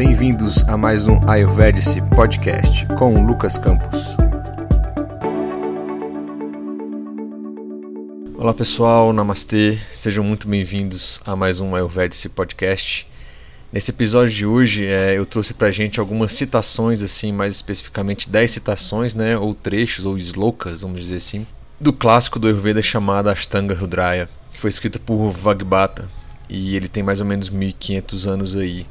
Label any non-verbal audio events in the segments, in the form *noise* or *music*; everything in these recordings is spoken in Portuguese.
bem-vindos a mais um Ayurvedic Podcast com Lucas Campos. Olá pessoal, Namastê, sejam muito bem-vindos a mais um Ayurvedic Podcast. Nesse episódio de hoje é, eu trouxe pra gente algumas citações, assim, mais especificamente 10 citações, né, ou trechos, ou slokas, vamos dizer assim, do clássico do Ayurveda chamado Ashtanga Rudraya, que foi escrito por Vagbata, e ele tem mais ou menos 1500 anos aí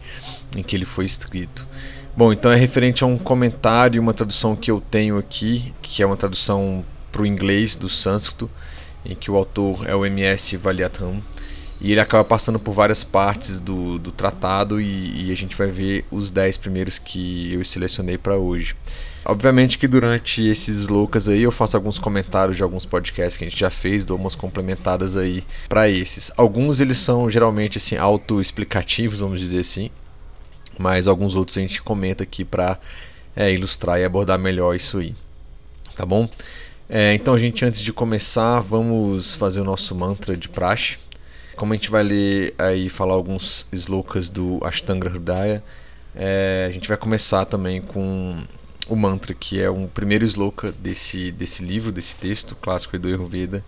em que ele foi escrito. Bom, então é referente a um comentário, uma tradução que eu tenho aqui, que é uma tradução para o inglês do sânscrito, em que o autor é o M.S. Valiatam, e ele acaba passando por várias partes do, do tratado e, e a gente vai ver os 10 primeiros que eu selecionei para hoje. Obviamente que durante esses loucas aí eu faço alguns comentários de alguns podcasts que a gente já fez, dou umas complementadas aí para esses. Alguns eles são geralmente assim autoexplicativos, vamos dizer assim, mas alguns outros a gente comenta aqui para é, ilustrar e abordar melhor isso aí. Tá bom? É, então gente antes de começar vamos fazer o nosso mantra de praxe. Como a gente vai ler aí falar alguns slokas do Ashtanga Hridaya, é, a gente vai começar também com o mantra, que é um primeiro sloka desse, desse livro, desse texto clássico do Ayurveda.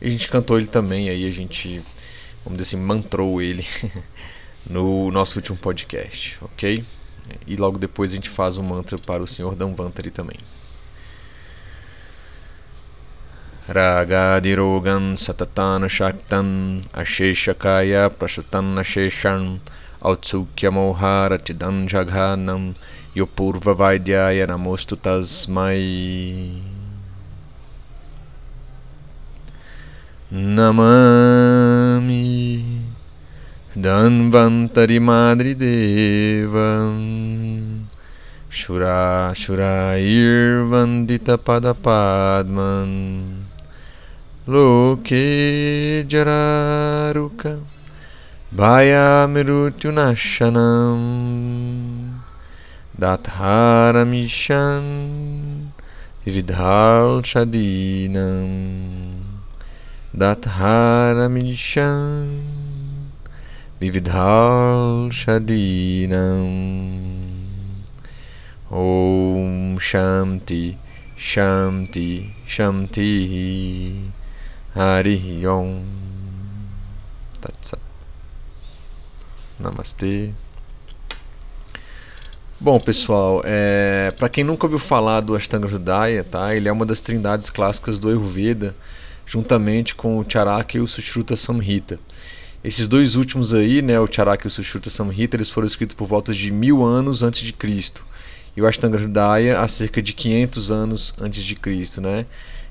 E a gente cantou ele também, aí a gente, vamos dizer assim, mantrou ele *laughs* no nosso último podcast, ok? E logo depois a gente faz o um mantra para o Senhor Danvantari também. Ragadirogan satatan shaktan asheshakaya prashutan asheshan autsukya moharatidan jaghanam Yopurva Vaidyaya Namostu Tasmai Namami Danvantari Madri Devam Shura Shurair Vandita Padapadman Loke Jararuka Bhaya Nashanam दाताहारमिषं विविधाल्सदीनं दाताहारमिष्यां विविधाल्षदीनं ॐ शान्ति शान्ति शान्तिः। हरिः ओं तत्सत्। नमस्ते। Bom, pessoal, é, para quem nunca ouviu falar do Ashtanga Hridaya, tá? Ele é uma das trindades clássicas do Ayurveda, juntamente com o Charaka e o Sushruta Samhita. Esses dois últimos aí, né, o Charaka e o Sushruta Samhita, eles foram escritos por volta de mil anos antes de Cristo. E o Ashtanga Hridaya há cerca de 500 anos antes de Cristo, né?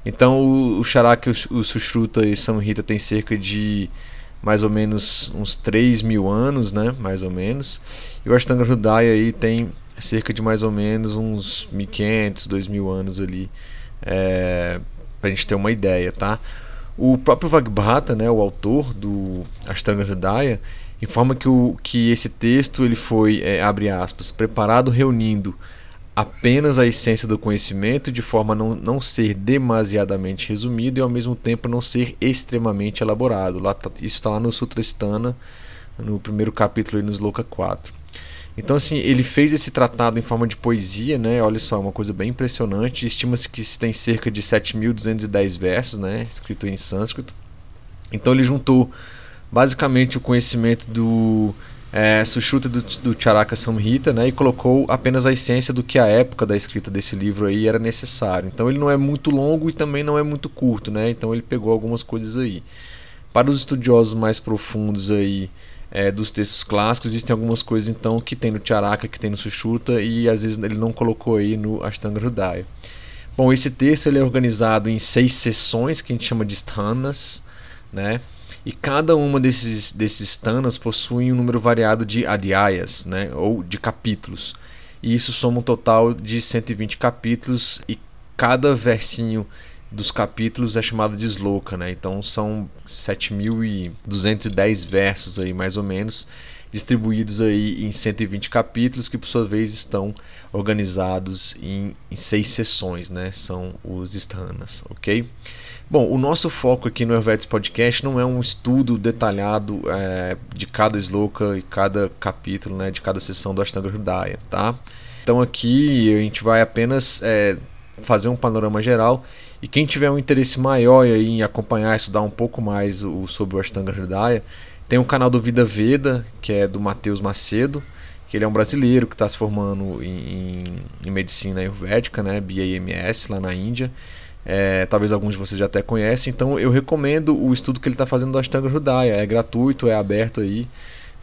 Então o, o Charaka, o Sushruta e Samhita têm cerca de mais ou menos uns 3 mil anos, né? Mais ou menos. E o Ashtanga Hridaya aí tem cerca de mais ou menos uns 1500, 2000 anos ali, é, para a gente ter uma ideia, tá? O próprio Vagbhata, né, o autor do Ashtanga Hridaya, informa que, o, que esse texto ele foi, é, abre aspas, preparado reunindo apenas a essência do conhecimento de forma a não, não ser demasiadamente resumido e ao mesmo tempo não ser extremamente elaborado. Lá, tá, isso está lá no Sutrastana, no primeiro capítulo, aí, no Sloka 4. Então, assim, ele fez esse tratado em forma de poesia, né? Olha só, uma coisa bem impressionante. Estima-se que tem cerca de 7.210 versos, né? Escrito em sânscrito. Então, ele juntou basicamente o conhecimento do é, Sushruta do, do Charaka Samhita, né? E colocou apenas a essência do que a época da escrita desse livro aí era necessário. Então, ele não é muito longo e também não é muito curto, né? Então, ele pegou algumas coisas aí. Para os estudiosos mais profundos aí é, dos textos clássicos, existem algumas coisas então que tem no Charaka, que tem no Sushruta e às vezes ele não colocou aí no Ashtanga Hridaya. Bom, esse texto ele é organizado em seis sessões que a gente chama de sthanas, né? E cada uma desses, desses sthanas possui um número variado de adhyayas, né? Ou de capítulos. E isso soma um total de 120 capítulos e cada versinho dos capítulos é chamado de sloka, né? Então são 7.210 versos aí mais ou menos. distribuídos aí em 120 capítulos que por sua vez estão organizados em, em seis sessões, né? São os sthanas, ok? Bom, o nosso foco aqui no Helvetes Podcast não é um estudo detalhado é, de cada sloka e cada capítulo, né, de cada sessão do Ashtanga Hridaya, tá? Então aqui a gente vai apenas é, fazer um panorama geral e quem tiver um interesse maior em acompanhar, estudar um pouco mais o, sobre o Ashtanga Hridaya, tem o canal do Vida Veda, que é do Matheus Macedo, que ele é um brasileiro que está se formando em, em, medicina ayurvédica, né, BAMS, lá na Índia. É, talvez alguns de vocês já até conhecem, então eu recomendo o estudo que ele está fazendo do Ashtanga Hridaya. É gratuito, é aberto aí.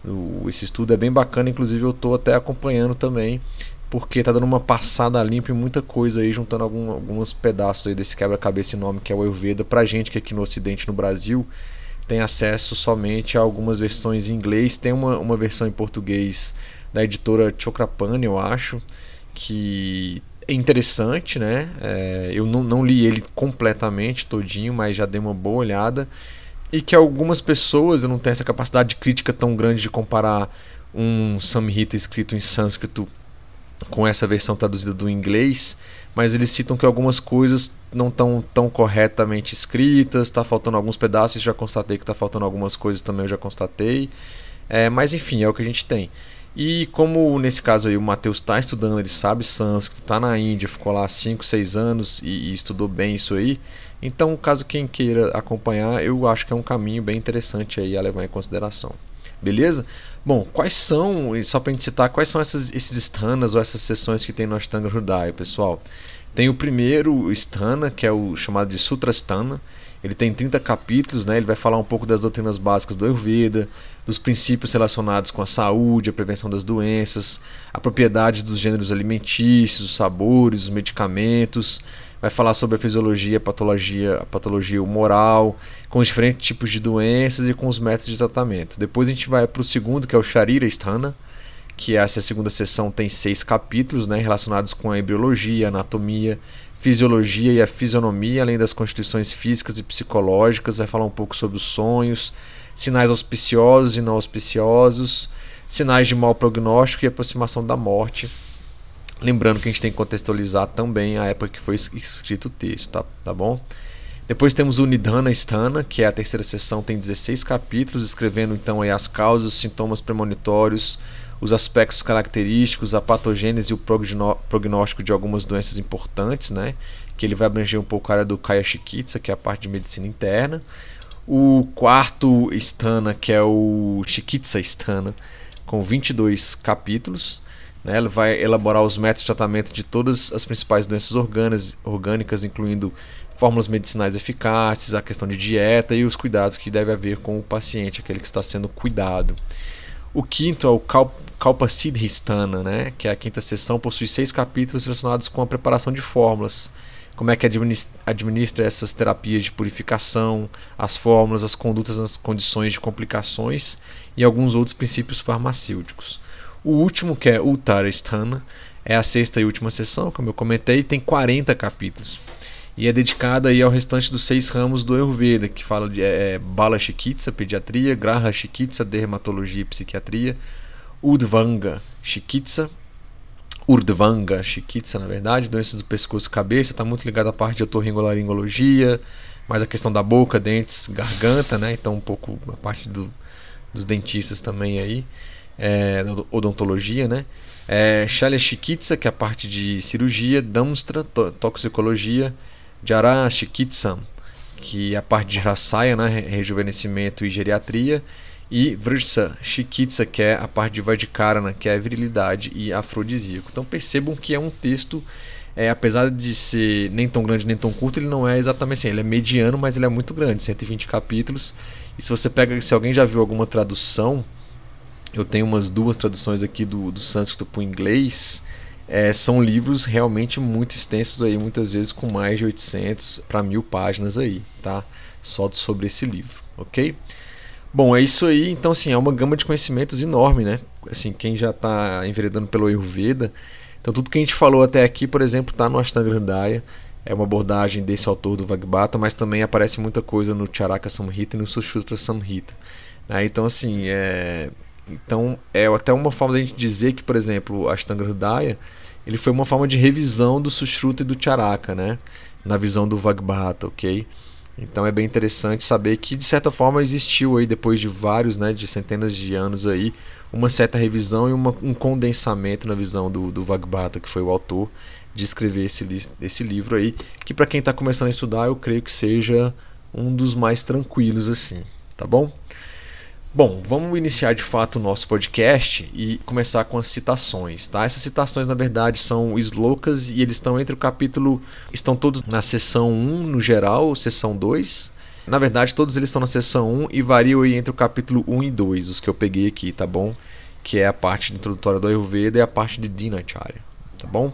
O, esse estudo é bem bacana, inclusive eu estou até acompanhando também, porque está dando uma passada limpa em muita coisa aí, juntando algum, alguns pedaços aí desse quebra-cabeça nome que é o Ayurveda, pra gente que aqui no Ocidente, no Brasil, tem acesso somente a algumas versões em inglês. Tem uma, uma versão em português da editora Chokrapani, eu acho, que é interessante, né? É, eu não, não li ele completamente todinho, mas já dei uma boa olhada. E que algumas pessoas, não tenho essa capacidade de crítica tão grande de comparar um Samhita escrito em sânscrito com essa versão traduzida do inglês, mas eles citam que algumas coisas não estão tão corretamente escritas, está faltando alguns pedaços, já constatei que está faltando algumas coisas também, eu já constatei. É, mas enfim, é o que a gente tem. E como nesse caso aí o Matheus está estudando, ele sabe sânscrito, está na Índia, ficou lá 5, 6 anos e, e, estudou bem isso aí. Então, caso quem queira acompanhar, eu acho que é um caminho bem interessante aí a levar em consideração. Beleza? Bom, quais são, só para a gente citar, quais são essas, esses stanas ou essas sessões que tem no Ashtanga Hridaya, pessoal? Tem o primeiro stana, que é o chamado de Sutrastana, ele tem 30 capítulos, né? ele vai falar um pouco das doutrinas básicas do Ayurveda, dos princípios relacionados com a saúde, a prevenção das doenças, a propriedade dos gêneros alimentícios, os sabores, os medicamentos, vai falar sobre a fisiologia, a patologia, a patologia humoral, com os diferentes tipos de doenças e com os métodos de tratamento. Depois a gente vai para o segundo, que é o Sharira Sthana, que essa segunda sessão tem seis capítulos né, relacionados com a embriologia, anatomia, fisiologia e a fisionomia, além das constituições físicas e psicológicas, vai falar um pouco sobre os sonhos, sinais auspiciosos e não auspiciosos, sinais de mau prognóstico e aproximação da morte. Lembrando que a gente tem que contextualizar também a época que foi escrito o texto, tá, tá bom? Depois temos o Nidhana Sthana, que é a terceira sessão, tem 16 capítulos, escrevendo então aí as causas, os sintomas premonitórios, os aspectos característicos, a patogênese e o prognóstico de algumas doenças importantes, né? Que ele vai abranger um pouco a área do Kaya Chikitsa, que é a parte de medicina interna. O quarto Stana, que é o Chikitsa Stana, com 22 capítulos. Né? Ele vai elaborar os métodos de tratamento de todas as principais doenças orgânicas, incluindo fórmulas medicinais eficazes, a questão de dieta e os cuidados que deve haver com o paciente, aquele que está sendo cuidado. O quinto é o Kalpasidhistana, né, que é a quinta sessão, possui seis capítulos relacionados com a preparação de fórmulas. Como é que administra essas terapias de purificação, as fórmulas, as condutas nas condições de complicações e alguns outros princípios farmacêuticos. O último, que é Uttarasthana, é a sexta e última sessão, como eu comentei, tem 40 capítulos e é dedicada aí ao restante dos seis ramos do Ayurveda, que fala de é, Bala Chikitsa, pediatria, Graha Chikitsa, dermatologia e psiquiatria, Udvanga Chikitsa, Urdvanga Chikitsa, na verdade, doenças do pescoço e cabeça, está muito ligado à parte de otorrinolaringologia, mais a questão da boca, dentes, garganta, né? Então um pouco a parte do, dos dentistas também aí, é, odontologia, né? É, Shalya Chikitsa, que é a parte de cirurgia, Damstra, toxicologia, Jara Chikitsam, que é a parte de Rasaya, né, rejuvenescimento e geriatria, e Vrsa Chikitsa, que é a parte de Vajkarana, que é virilidade e afrodisíaco. Então percebam que é um texto, é, apesar de ser nem tão grande nem tão curto, ele não é exatamente assim, ele é mediano, mas ele é muito grande, 120 capítulos. E se você pega, se alguém já viu alguma tradução, eu tenho umas duas traduções aqui do, do sânscrito para o inglês, é, são livros realmente muito extensos aí, muitas vezes com mais de 800 para mil páginas aí, tá? Só sobre esse livro, ok? Bom, é isso aí. Então, assim, é uma gama de conhecimentos enorme, né? Assim, quem já está enveredando pelo Ayurveda. Então, tudo que a gente falou até aqui, por exemplo, está no Ashtanga Hridaya. É uma abordagem desse autor do Vagbata, mas também aparece muita coisa no Charaka Samhita e no Sushruta Samhita. Né? Então, assim, é, Então é até uma forma de a gente dizer que, por exemplo, a Ashtanga Hridaya ele foi uma forma de revisão do Sushruta e do Charaka, né? Na visão do Vagbhata, ok? Então é bem interessante saber que de certa forma existiu aí depois de vários, né, de centenas de anos aí, uma certa revisão e uma, um condensamento na visão do, do Vagbhata, que foi o autor de escrever esse, esse livro aí, que para quem está começando a estudar eu creio que seja um dos mais tranquilos assim, tá bom? Bom, vamos iniciar de fato o nosso podcast e começar com as citações, tá? Essas citações, na verdade, são slokas e eles estão entre o capítulo. Estão todos na seção 1 no geral, seção 2. Na verdade, todos eles estão na seção 1 e variam entre o capítulo 1 e 2, os que eu peguei aqui, tá bom? Que é a parte introdutória do Ayurveda e a parte de Dinacharya, tá bom?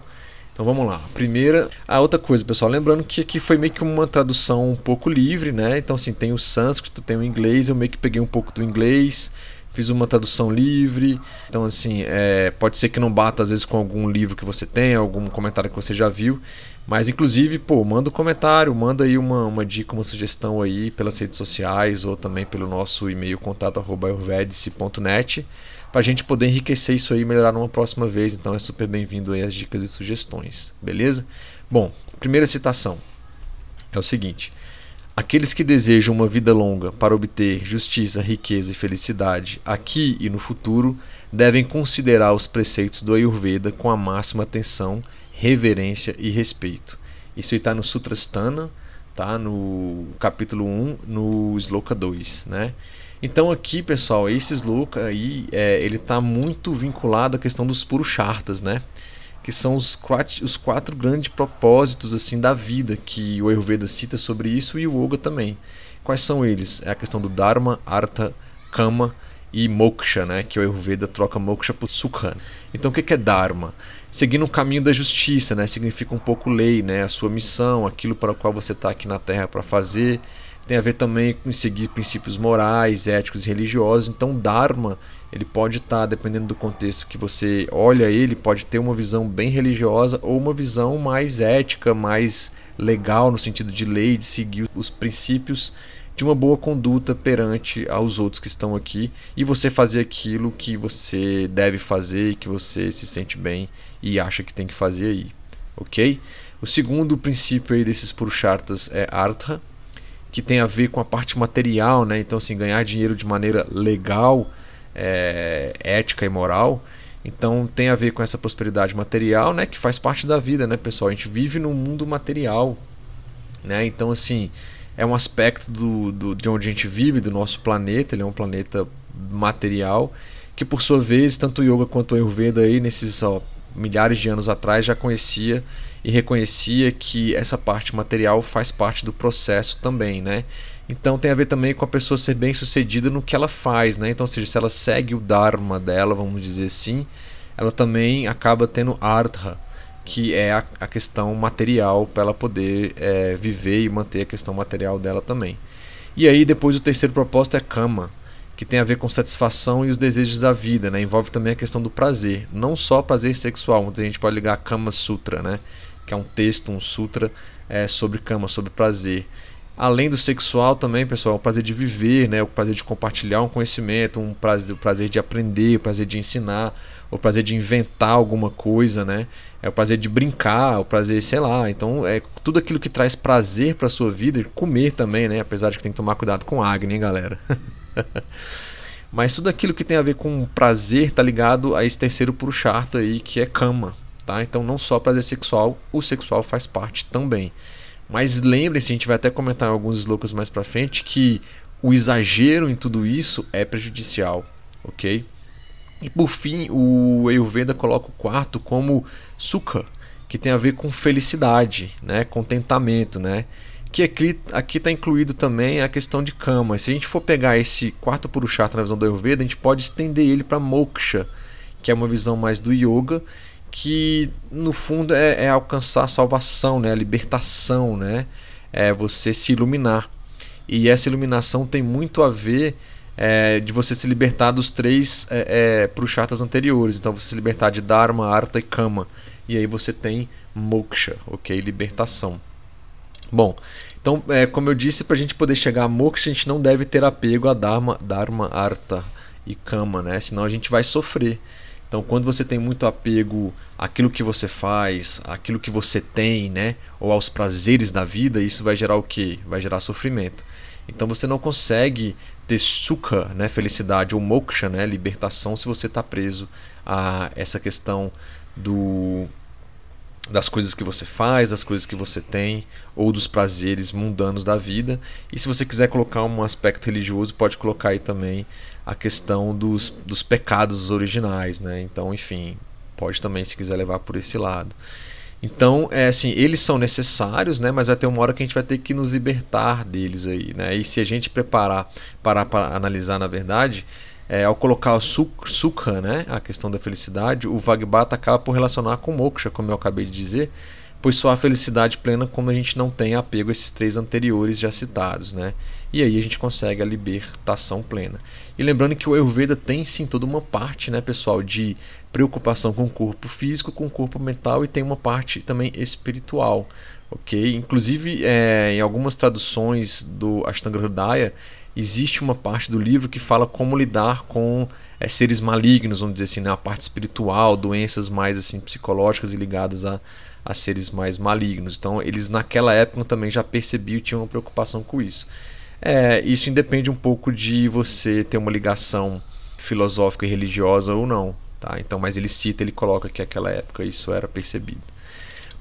Então vamos lá. Primeira, a outra coisa, pessoal, lembrando que aqui foi meio que uma tradução um pouco livre, né? Então assim, tem o sânscrito, tem o inglês, eu meio que peguei um pouco do inglês, fiz uma tradução livre. Então assim, é, pode ser que não bata às vezes com algum livro que você tem, algum comentário que você já viu, mas inclusive, pô, manda um comentário, manda aí uma, uma dica, uma sugestão aí pelas redes sociais ou também pelo nosso e-mail contato@ayurvedice.net para a gente poder enriquecer isso aí e melhorar numa próxima vez. Então é super bem-vindo aí as dicas e sugestões, beleza? Bom, primeira citação é o seguinte: Aqueles que desejam uma vida longa para obter justiça, riqueza e felicidade aqui e no futuro devem considerar os preceitos do Ayurveda com a máxima atenção, reverência e respeito. Isso está no Sutrasthana, tá? no capítulo 1, no Sloka 2, né? Então aqui, pessoal, esse sloka aí, é, ele está muito vinculado à questão dos purushartas, né? Que são os quatro, os quatro grandes propósitos assim da vida que o Ayurveda cita sobre isso e o Yoga também. Quais são eles? É a questão do Dharma, Artha, Kama e Moksha, né? Que o Ayurveda troca Moksha por Sukha. Então o que é Dharma? Seguindo o caminho da justiça, né? Significa um pouco lei, né? A sua missão, aquilo para o qual você está aqui na Terra para fazer tem a ver também com seguir princípios morais, éticos e religiosos. Então, Dharma, ele pode estar, tá, dependendo do contexto que você olha ele, pode ter uma visão bem religiosa ou uma visão mais ética, mais legal no sentido de lei, de seguir os princípios de uma boa conduta perante aos outros que estão aqui e você fazer aquilo que você deve fazer e que você se sente bem e acha que tem que fazer aí, ok? O segundo princípio aí desses Purushartas é Artha, que tem a ver com a parte material, né? Então, assim, ganhar dinheiro de maneira legal, é, ética e moral. Então, tem a ver com essa prosperidade material, né? Que faz parte da vida, né, pessoal? A gente vive num mundo material, né? Então, assim, é um aspecto do, do, de onde a gente vive, do nosso planeta. Ele é um planeta material que, por sua vez, tanto o yoga quanto o Ayurveda aí, nesses ó, milhares de anos atrás, já conhecia e reconhecia que essa parte material faz parte do processo também, né? Então tem a ver também com a pessoa ser bem sucedida no que ela faz, né? Então, seja, se ela segue o dharma dela, vamos dizer assim, ela também acaba tendo artha, que é a, a questão material para ela poder é, viver e manter a questão material dela também. E aí depois o terceiro propósito é kama, que tem a ver com satisfação e os desejos da vida, né? Envolve também a questão do prazer, não só prazer sexual, muita gente pode ligar a Kama Sutra, né? Que é um texto, um sutra é, sobre cama, sobre prazer. Além do sexual também, pessoal, o prazer de viver, né? o prazer de compartilhar um conhecimento, um prazer, o prazer de aprender, o prazer de ensinar, o prazer de inventar alguma coisa, né? É o prazer de brincar, o prazer, sei lá. Então, é tudo aquilo que traz prazer para sua vida, comer também, né? Apesar de que tem que tomar cuidado com Agni, hein, galera? *laughs* Mas tudo aquilo que tem a ver com prazer tá ligado a esse terceiro Purushartha aí, que é Kama, Tá? Então, não só prazer sexual, o sexual faz parte também. Mas lembre-se, a gente vai até comentar em alguns slokas mais para frente, que o exagero em tudo isso é prejudicial, ok? E por fim, o Ayurveda coloca o quarto como sukha, que tem a ver com felicidade, né? contentamento, né? que aqui está incluído também a questão de kama. Se a gente for pegar esse quarto purushata na visão do Ayurveda, a gente pode estender ele para moksha, que é uma visão mais do yoga, que no fundo é, é, alcançar a salvação, né? a libertação, né? é você se iluminar. E essa iluminação tem muito a ver é, de você se libertar dos três é, é, pruchatas anteriores. Então você se libertar de Dharma, Artha e Kama. E aí você tem Moksha, ok? Libertação. Bom, então, é, como eu disse, para a gente poder chegar a Moksha, a gente não deve ter apego a Dharma, Dharma Artha e cama, né? Senão a gente vai sofrer. Então, quando você tem muito apego àquilo que você faz, àquilo que você tem, né, ou aos prazeres da vida, isso vai gerar o quê? Vai gerar sofrimento. Então, você não consegue ter sukha, né, felicidade, ou moksha, né, libertação, se você está preso a essa questão do das coisas que você faz, das coisas que você tem, ou dos prazeres mundanos da vida. E se você quiser colocar um aspecto religioso, pode colocar aí também a questão dos, dos pecados originais, né? Então, enfim, pode também se quiser levar por esse lado. Então, é assim, eles são necessários, né? Mas vai ter uma hora que a gente vai ter que nos libertar deles aí, né? E se a gente preparar, parar para analisar, na verdade, é, ao colocar o sukha, né, a questão da felicidade, o Vagbata acaba por relacionar com moksha, como eu acabei de dizer, pois só há felicidade plena quando a gente não tem apego a esses três anteriores já citados, né? E aí a gente consegue a libertação plena. E lembrando que o Ayurveda tem sim toda uma parte, né, pessoal, de preocupação com o corpo físico, com o corpo mental e tem uma parte também espiritual, ok? Inclusive, é, em algumas traduções do Ashtanga Hridaya, existe uma parte do livro que fala como lidar com é, seres malignos, vamos dizer assim, né? a parte espiritual, doenças mais assim psicológicas e ligadas a, a seres mais malignos. Então, eles naquela época também já percebiam e tinham uma preocupação com isso. É, isso independe um pouco de você ter uma ligação filosófica e religiosa ou não. Tá? Então, mas ele cita, ele coloca que naquela época isso era percebido.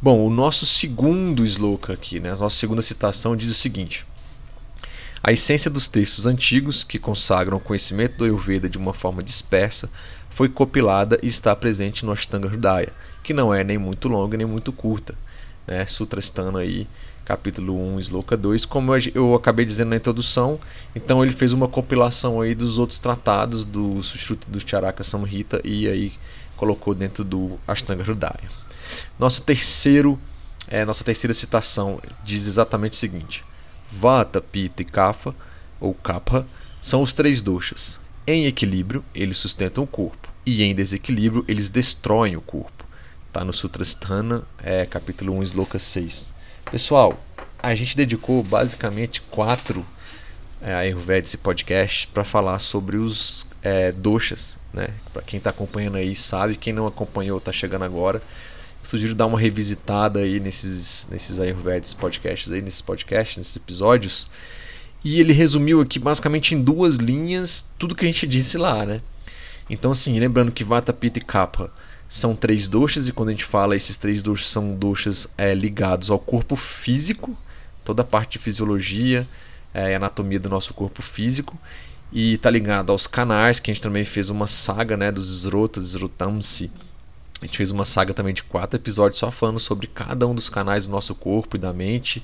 Bom, o nosso segundo sloka aqui, né? a nossa segunda citação diz o seguinte. A essência dos textos antigos, que consagram o conhecimento do Ayurveda de uma forma dispersa, foi compilada e está presente no Ashtanga Hridaya, que não é nem muito longa nem muito curta. Né? Sutrastana aí, capítulo 1, Sloka 2, como eu acabei dizendo na introdução, então ele fez uma compilação aí dos outros tratados do Sushruta do Charaka Samhita e aí colocou dentro do Ashtanga Hridaya. Nosso terceiro, é, nossa terceira citação diz exatamente o seguinte: Vata, Pitta e Kapha, ou Kapha, são os três doshas. Em equilíbrio, eles sustentam o corpo, e em desequilíbrio, eles destroem o corpo. Está no Sutrasthana, é, capítulo 1, Sloka 6. Pessoal, a gente dedicou basicamente quatro é, Ayurvedic podcast para falar sobre os é, doshas. Né? Para quem está acompanhando aí sabe, quem não acompanhou está chegando agora sugiro dar uma revisitada aí nesses, nesses Ayurvedics podcasts, aí, nesses podcasts, nesses episódios. E ele resumiu aqui basicamente em duas linhas tudo que a gente disse lá, né? Então, assim, lembrando que Vata, Pitta e Kapha são três doshas, e quando a gente fala esses três doshas são doshas é, ligados ao corpo físico, toda a parte de fisiologia é, anatomia do nosso corpo físico, e está ligado aos canais, que a gente também fez uma saga né, dos Srotamsi, a gente fez uma saga também de quatro episódios só falando sobre cada um dos canais do nosso corpo e da mente.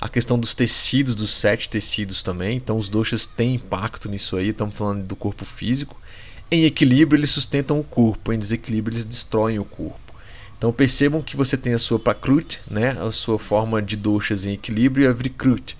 A questão dos tecidos, dos sete tecidos também. Então, os doshas têm impacto nisso aí. Estamos falando do corpo físico. Em equilíbrio, eles sustentam o corpo. Em desequilíbrio, eles destroem o corpo. Então, percebam que você tem a sua prakrut, né? a sua forma de doshas em equilíbrio, e a vrikrut,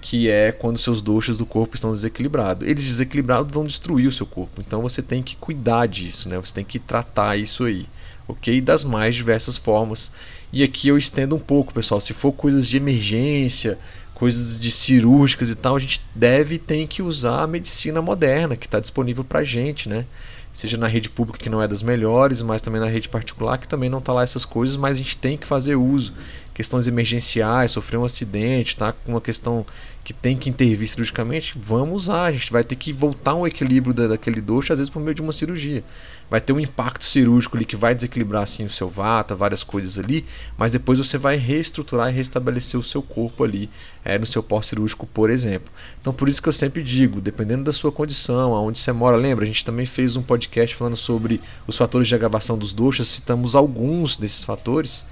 que é quando seus doshas do corpo estão desequilibrados. Eles desequilibrados vão destruir o seu corpo. Então, você tem que cuidar disso, né? você tem que tratar isso aí ok? Das mais diversas formas. E aqui eu estendo um pouco, pessoal. Se for coisas de emergência, coisas de cirúrgicas e tal, a gente deve e tem que usar a medicina moderna que está disponível para a gente, né? Seja na rede pública que não é das melhores, mas também na rede particular que também não está lá essas coisas, mas a gente tem que fazer uso. Questões emergenciais, sofrer um acidente, tá? Uma questão que tem que intervir cirurgicamente, vamos usar. A gente vai ter que voltar ao equilíbrio daquele doxo, às vezes por meio de uma cirurgia vai ter um impacto cirúrgico ali que vai desequilibrar assim o seu vata, várias coisas ali, mas depois você vai reestruturar e restabelecer o seu corpo ali é, no seu pós-cirúrgico, por exemplo. Então por isso que eu sempre digo, dependendo da sua condição, aonde você mora, lembra, a gente também fez um podcast falando sobre os fatores de agravação dos doxas, citamos alguns desses fatores.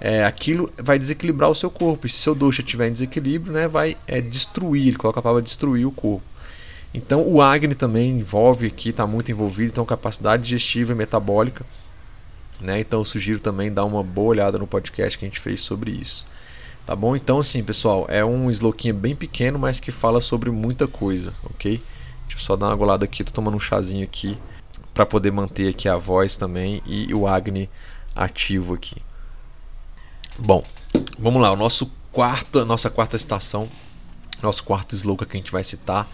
É, aquilo vai desequilibrar o seu corpo. E se seu doxa estiver em desequilíbrio, né, vai é, destruir, coloca a palavra destruir o corpo. Então o Agni também envolve aqui, está muito envolvido, então capacidade digestiva e metabólica. Né? Então eu sugiro também dar uma boa olhada no podcast que a gente fez sobre isso. Tá bom? Então assim, pessoal, é um sloquinho bem pequeno, mas que fala sobre muita coisa, ok? Deixa eu só dar uma golada aqui, tô tomando um chazinho aqui para poder manter aqui a voz também e o Agni ativo aqui. Bom, vamos lá, o nosso quarto, nossa quarta estação, nosso quarto sloka que a gente vai citar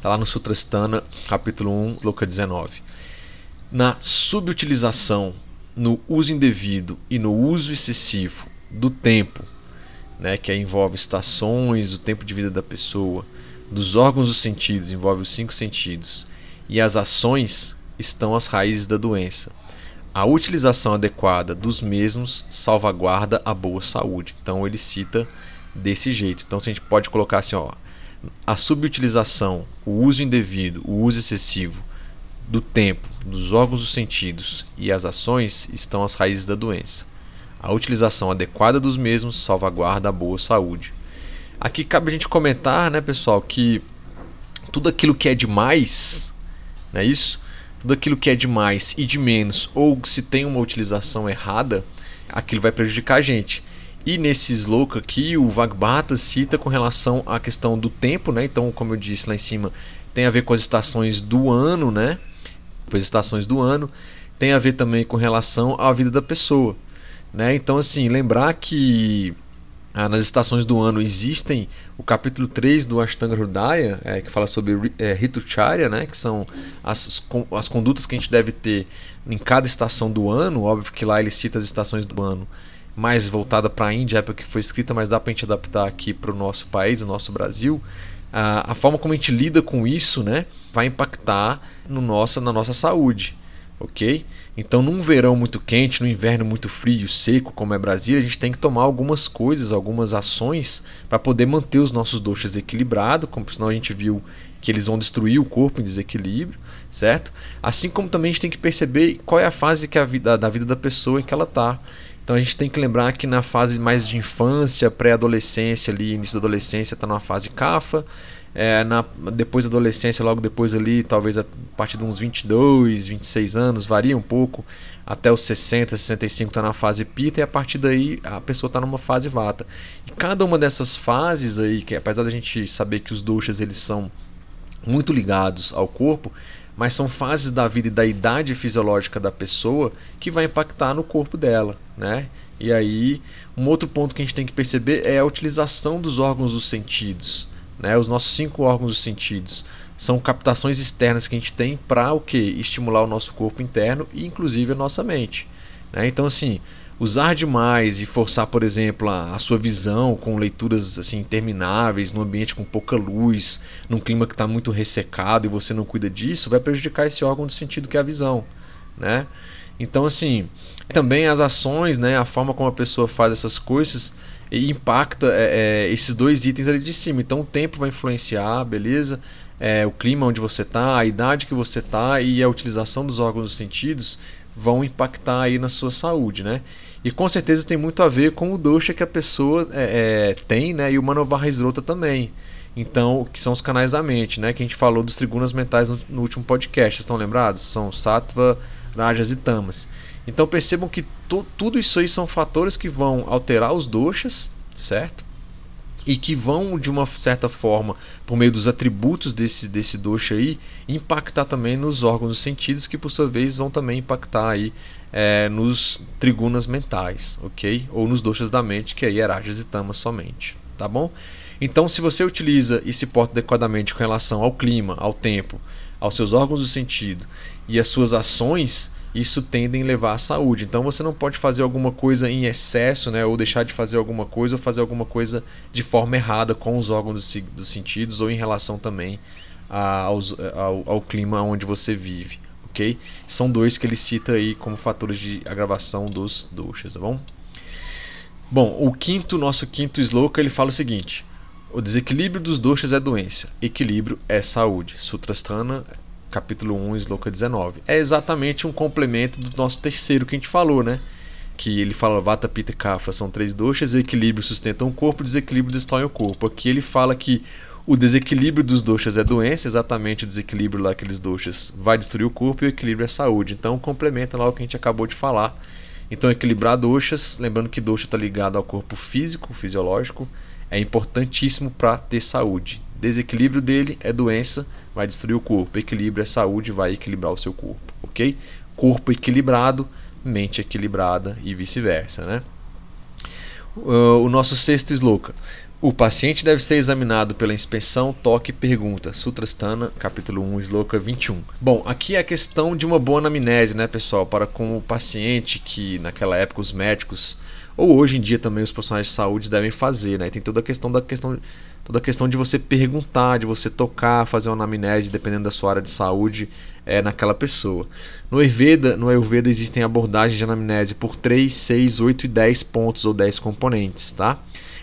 Está lá no Sutrasthana, capítulo 1, sloka 19. Na subutilização, no uso indevido e no uso excessivo do tempo, né, que envolve estações, o tempo de vida da pessoa, dos órgãos dos sentidos, envolve os cinco sentidos, e as ações estão as raízes da doença. A utilização adequada dos mesmos salvaguarda a boa saúde. Então ele cita desse jeito. Então a gente pode colocar assim, ó, a subutilização, o uso indevido, o uso excessivo do tempo, dos órgãos dos sentidos e as ações estão as raízes da doença. A utilização adequada dos mesmos salvaguarda a boa saúde. Aqui cabe a gente comentar, né, pessoal, que tudo aquilo que é demais, não é isso? Tudo aquilo que é demais e de menos, ou se tem uma utilização errada, aquilo vai prejudicar a gente. E nesse sloka aqui, o Vagbata cita com relação à questão do tempo, né? Então, como eu disse lá em cima, tem a ver com as estações do ano, né? As estações do ano, tem a ver também com relação à vida da pessoa. Né? Então, assim, lembrar que ah, nas estações do ano existem o capítulo 3 do Ashtanga Hridaya, é, que fala sobre é, Ritucharya, né? que são as, as condutas que a gente deve ter em cada estação do ano. Óbvio que lá ele cita as estações do ano mais voltada para a Índia, época que foi escrita, mas dá para a gente adaptar aqui para o nosso país, o nosso Brasil. Ah, a forma como a gente lida com isso né, vai impactar no nossa, na nossa saúde ok? Então, num verão muito quente, no inverno muito frio, seco, como é Brasília, a gente tem que tomar algumas coisas, algumas ações para poder manter os nossos doxas equilibrados, como senão a gente viu que eles vão destruir o corpo em desequilíbrio, certo? Assim como também a gente tem que perceber qual é a fase que a vida, da vida da pessoa em que ela está. Então a gente tem que lembrar que na fase mais de infância, pré-adolescência, início da adolescência, está numa fase CAFA, é, na, depois da adolescência, logo depois ali, talvez a partir de uns 22, 26 anos, varia um pouco, até os 60, 65 está na fase pita e a partir daí a pessoa está numa fase vata. E cada uma dessas fases aí, que apesar da gente saber que os doshas eles são muito ligados ao corpo, mas são fases da vida e da idade fisiológica da pessoa que vai impactar no corpo dela, né? E aí, um outro ponto que a gente tem que perceber é a utilização dos órgãos dos sentidos. Né? Os nossos cinco órgãos dos sentidos são captações externas que a gente tem para o que? Estimular o nosso corpo interno e inclusive a nossa mente. Né? Então, assim, usar demais e forçar, por exemplo, a, a, sua visão com leituras assim intermináveis, num ambiente com pouca luz, num clima que está muito ressecado e você não cuida disso, vai prejudicar esse órgão do sentido que é a visão. Né? Então, assim, também as ações, né, a forma como a pessoa faz essas coisas e impacta é, é, esses dois itens ali de cima. Então o tempo vai influenciar, beleza? É, o clima onde você está, a idade que você está e a utilização dos órgãos dos sentidos vão impactar aí na sua saúde, né? E com certeza tem muito a ver com o dosha que a pessoa é, é tem, né? E o Manovarra também. Então, que são os canais da mente, né? Que a gente falou dos trigunas mentais no, no último podcast, estão lembrados? São Sattva, Rajas e Tamas. Então percebam que tudo isso aí são fatores que vão alterar os doshas, certo? E que vão, de uma certa forma, por meio dos atributos desse, desse dosha aí, impactar também nos órgãos dos sentidos, que por sua vez vão também impactar aí é, nos trigunas mentais, ok? Ou nos doshas da mente, que aí é rajas e tamas somente, tá bom? Então, se você utiliza e se porta adequadamente com relação ao clima, ao tempo, aos seus órgãos do sentido e às suas ações, isso tende a levar à saúde. Então você não pode fazer alguma coisa em excesso, né, ou deixar de fazer alguma coisa, ou fazer alguma coisa de forma errada com os órgãos dos, dos sentidos, ou em relação também aos, ao, ao, clima onde você vive. ok? São dois que ele cita aí como fatores de agravação dos doshas, tá bom? Bom, o quinto, nosso quinto sloka, ele fala o seguinte: o desequilíbrio dos doshas é doença, equilíbrio é saúde. Sutrasthana capítulo 1, sloka 19. É exatamente um complemento do nosso terceiro que a gente falou, né? Que ele fala Vata, Pitta e Kapha são três doshas, o equilíbrio sustenta o corpo, o desequilíbrio destrói o corpo. Aqui ele fala que o desequilíbrio dos doshas é doença, exatamente o desequilíbrio lá aqueles doshas vai destruir o corpo e o equilíbrio é saúde. Então complementa lá o que a gente acabou de falar. Então equilibrar doshas, lembrando que dosha está ligado ao corpo físico, fisiológico, é importantíssimo para ter saúde. Desequilíbrio dele é doença, vai destruir o corpo. Equilíbrio é saúde, vai equilibrar o seu corpo, ok? Corpo equilibrado, mente equilibrada e vice-versa, né? O nosso sexto sloka. O paciente deve ser examinado pela inspeção, toque e pergunta. Sutrasthana, capítulo 1, Sloka 21. Bom, aqui é a questão de uma boa anamnese, né, pessoal? Para com o paciente que naquela época os médicos, ou hoje em dia também os profissionais de saúde devem fazer, né? Tem toda a questão da questão toda a questão de você perguntar, de você tocar, fazer uma anamnese, dependendo da sua área de saúde, é, naquela pessoa. No Ayurveda, no Ayurveda existem abordagens de anamnese por 3, 6, 8 e 10 pontos ou 10 componentes, tá?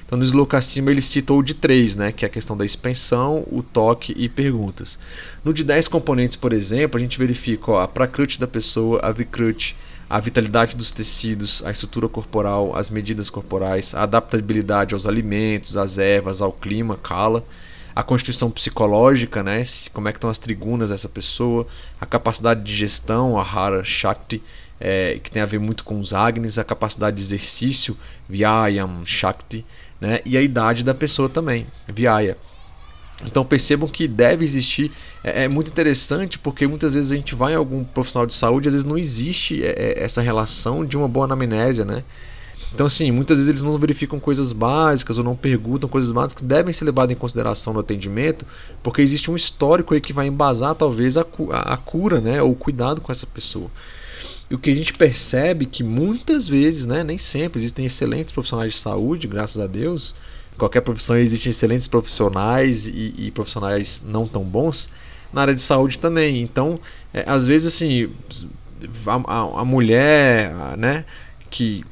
Então, no sloka acima ele citou o de 3, né, que é a questão da expensão, o toque e perguntas. No de 10 componentes, por exemplo, a gente verifica ó, a prakriti da pessoa, a vikruti, a vitalidade dos tecidos, a estrutura corporal, as medidas corporais, a adaptabilidade aos alimentos, às ervas, ao clima, kala, a constituição psicológica, né, como é que estão as trigunas dessa pessoa, a capacidade de gestão, a hara shakti, é, que tem a ver muito com os agnes, a capacidade de exercício, vyayam shakti, né? e a idade da pessoa também, Viaia. Então percebam que deve existir, é, é, muito interessante porque muitas vezes a gente vai em algum profissional de saúde, às vezes não existe é, é, essa relação de uma boa anamnésia, né? Então, assim, muitas vezes eles não verificam coisas básicas ou não perguntam coisas básicas que devem ser levadas em consideração no atendimento, porque existe um histórico aí que vai embasar talvez a, a cura, né? Ou o cuidado com essa pessoa. E o que a gente percebe que muitas vezes, né, nem sempre, existem excelentes profissionais de saúde, graças a Deus. Qualquer profissão existem excelentes profissionais e, e profissionais não tão bons. Na área de saúde também. Então, é, às vezes, assim, a, a, a mulher, né, que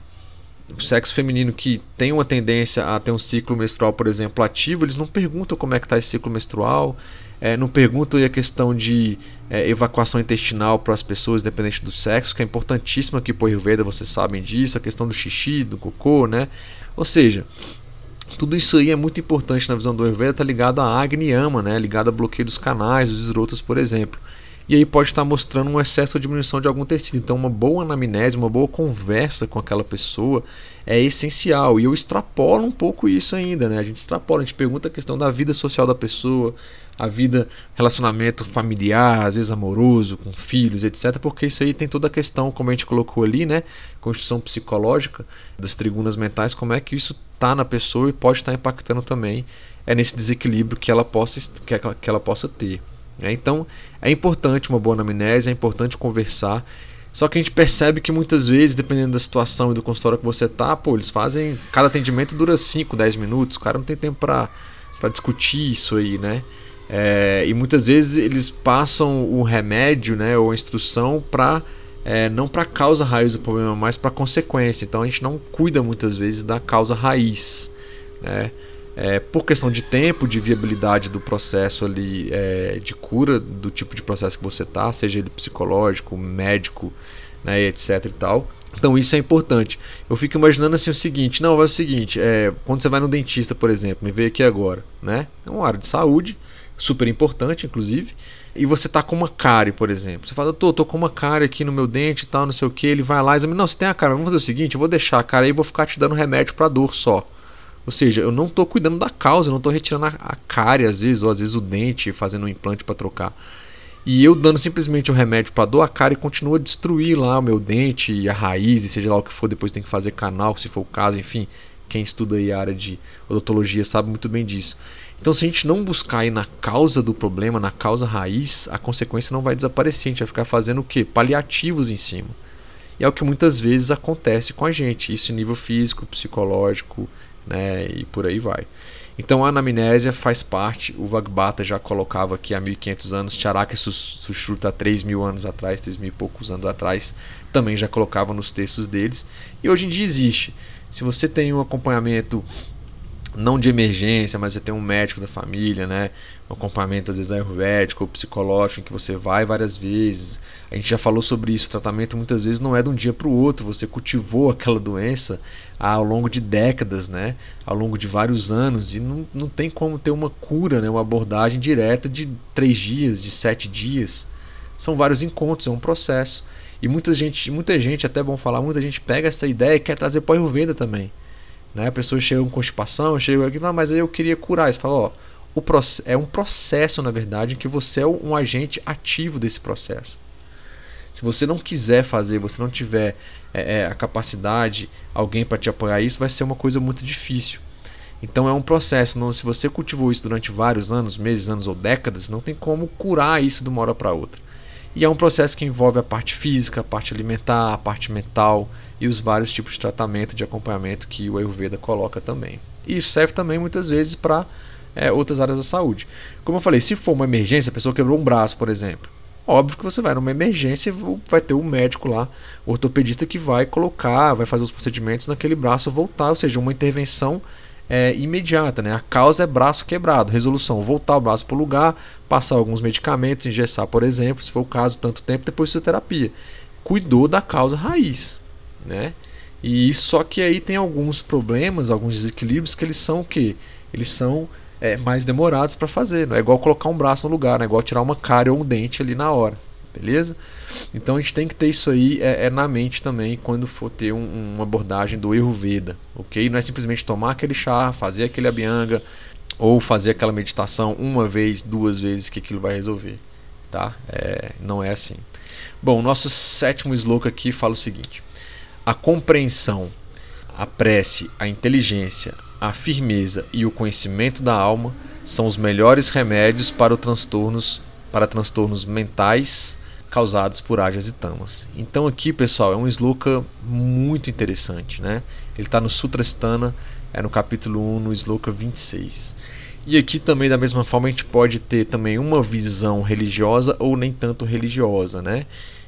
o sexo feminino que tem uma tendência a ter um ciclo menstrual, por exemplo, ativo, eles não perguntam como é que está esse ciclo menstrual, é, não perguntam a questão de é, evacuação intestinal para as pessoas, independente do sexo, que é importantíssima aqui o Ayurveda, vocês sabem disso, a questão do xixi, do cocô, né? Ou seja, tudo isso aí é muito importante na visão do Ayurveda, está ligado a Agni Yama, né? ligado a bloqueio dos canais, dos esrotas, por exemplo. E aí pode estar mostrando um excesso ou diminuição de algum tecido. Então, uma boa anamnese, uma boa conversa com aquela pessoa é essencial. E eu extrapolo um pouco isso ainda, né? A gente extrapola, a gente pergunta a questão da vida social da pessoa, a vida, relacionamento familiar, às vezes amoroso, com filhos, etc. Porque isso aí tem toda a questão, como a gente colocou ali, né? Construção psicológica das tribunas mentais, como é que isso está na pessoa e pode estar impactando também é nesse desequilíbrio que ela possa, que ela, que ela possa ter. Né? Então é importante uma boa anamnese, é importante conversar. Só que a gente percebe que muitas vezes, dependendo da situação e do consultório que você tá, pô, eles fazem. Cada atendimento dura 5, 10 minutos, o cara não tem tempo para discutir isso aí, né? É, e muitas vezes eles passam o remédio né, ou a instrução para é, não para a causa raiz do problema, mas para a consequência. Então a gente não cuida muitas vezes da causa raiz. Né? É, por questão de tempo, de viabilidade do processo ali é, de cura, do tipo de processo que você está, seja ele psicológico, médico, né, etc e tal. Então isso é importante. Eu fico imaginando assim o seguinte, não, vai o seguinte, é, quando você vai no dentista, por exemplo, me veio aqui agora, né? É uma área de saúde, super importante, inclusive. E você tá com uma cárie, por exemplo. Você fala, tô, tô com uma cárie aqui no meu dente e tal, não sei o que. Ele vai lá e examina. Não, você tem a cárie. Vamos fazer o seguinte: eu vou deixar a cárie aí e vou ficar te dando remédio para dor só. Ou seja, eu não estou cuidando da causa, eu não estou retirando a cárie às vezes, ou às vezes o dente, fazendo um implante para trocar. E eu dando simplesmente o remédio para dor, a cárie continua a destruir lá o meu dente e a raiz, e seja lá o que for, depois tem que fazer canal, se for o caso, enfim. Quem estuda aí a área de odontologia sabe muito bem disso. Então, se a gente não buscar ir na causa do problema, na causa raiz, a consequência não vai desaparecer. A gente vai ficar fazendo o quê? Paliativos em cima. E é o que muitas vezes acontece com a gente, isso em nível físico, psicológico, né, e por aí vai. Então a anamnésia faz parte, o Vagbata já colocava aqui há 1500 anos, Charaka Sushruta há 3 mil anos atrás, 3 mil e poucos anos atrás, também já colocava nos textos deles, e hoje em dia existe. Se você tem um acompanhamento não de emergência, mas você tem um médico da família, né? Um acompanhamento às vezes ayurvédico ou psicológico em que você vai várias vezes. A gente já falou sobre isso, o tratamento muitas vezes não é de um dia para o outro, você cultivou aquela doença ao longo de décadas, né? Ao longo de vários anos e não, não tem como ter uma cura, né? Uma abordagem direta de três dias, de sete dias. São vários encontros, é um processo. E muita gente, muita gente, até é bom falar, muita gente pega essa ideia e quer trazer para o Ayurveda também. Né? A pessoa chega com constipação, chega aqui, não, mas aí eu queria curar. Você fala, ó, o é um processo, na verdade, em que você é um agente ativo desse processo. Se você não quiser fazer, você não tiver é, é, a capacidade, alguém para te apoiar isso, vai ser uma coisa muito difícil. Então é um processo, não, se você cultivou isso durante vários anos, meses, anos ou décadas, não tem como curar isso de uma hora para outra. E é um processo que envolve a parte física, a parte alimentar, a parte mental e os vários tipos de tratamento, de acompanhamento que o Ayurveda coloca também. E isso serve também muitas vezes para é, outras áreas da saúde. Como eu falei, se for uma emergência, a pessoa quebrou um braço, por exemplo. Óbvio que você vai numa emergência e vai ter um médico lá, o ortopedista, que vai colocar, vai fazer os procedimentos naquele braço voltar, ou seja, uma intervenção é, imediata. Né? A causa é braço quebrado. Resolução: voltar o braço para o lugar, passar alguns medicamentos, engessar, por exemplo, se for o caso, tanto tempo, depois fisioterapia. Cuidou da causa raiz. Né? E só que aí tem alguns problemas, alguns desequilíbrios que eles são o quê? Eles são é, mais demorados para fazer. Não é igual colocar um braço no lugar, não é igual tirar uma cara ou um dente ali na hora. Beleza? Então a gente tem que ter isso aí é, é na mente também quando for ter um, uma abordagem do erro Veda, ok? Não é simplesmente tomar aquele chá, fazer aquele abhyanga ou fazer aquela meditação uma vez, duas vezes que aquilo vai resolver, tá? É, não é assim. Bom, nosso sétimo sloka aqui fala o seguinte: a compreensão, a prece, a inteligência, a firmeza e o conhecimento da alma são os melhores remédios para transtornos para transtornos mentais causados por ágias e tamas. Então aqui, pessoal, é um sloka muito interessante, né? Ele está no Sutrastana, é no capítulo 1, no sloka 26. E aqui também da mesma forma a gente pode ter também uma visão religiosa ou nem tanto religiosa, né?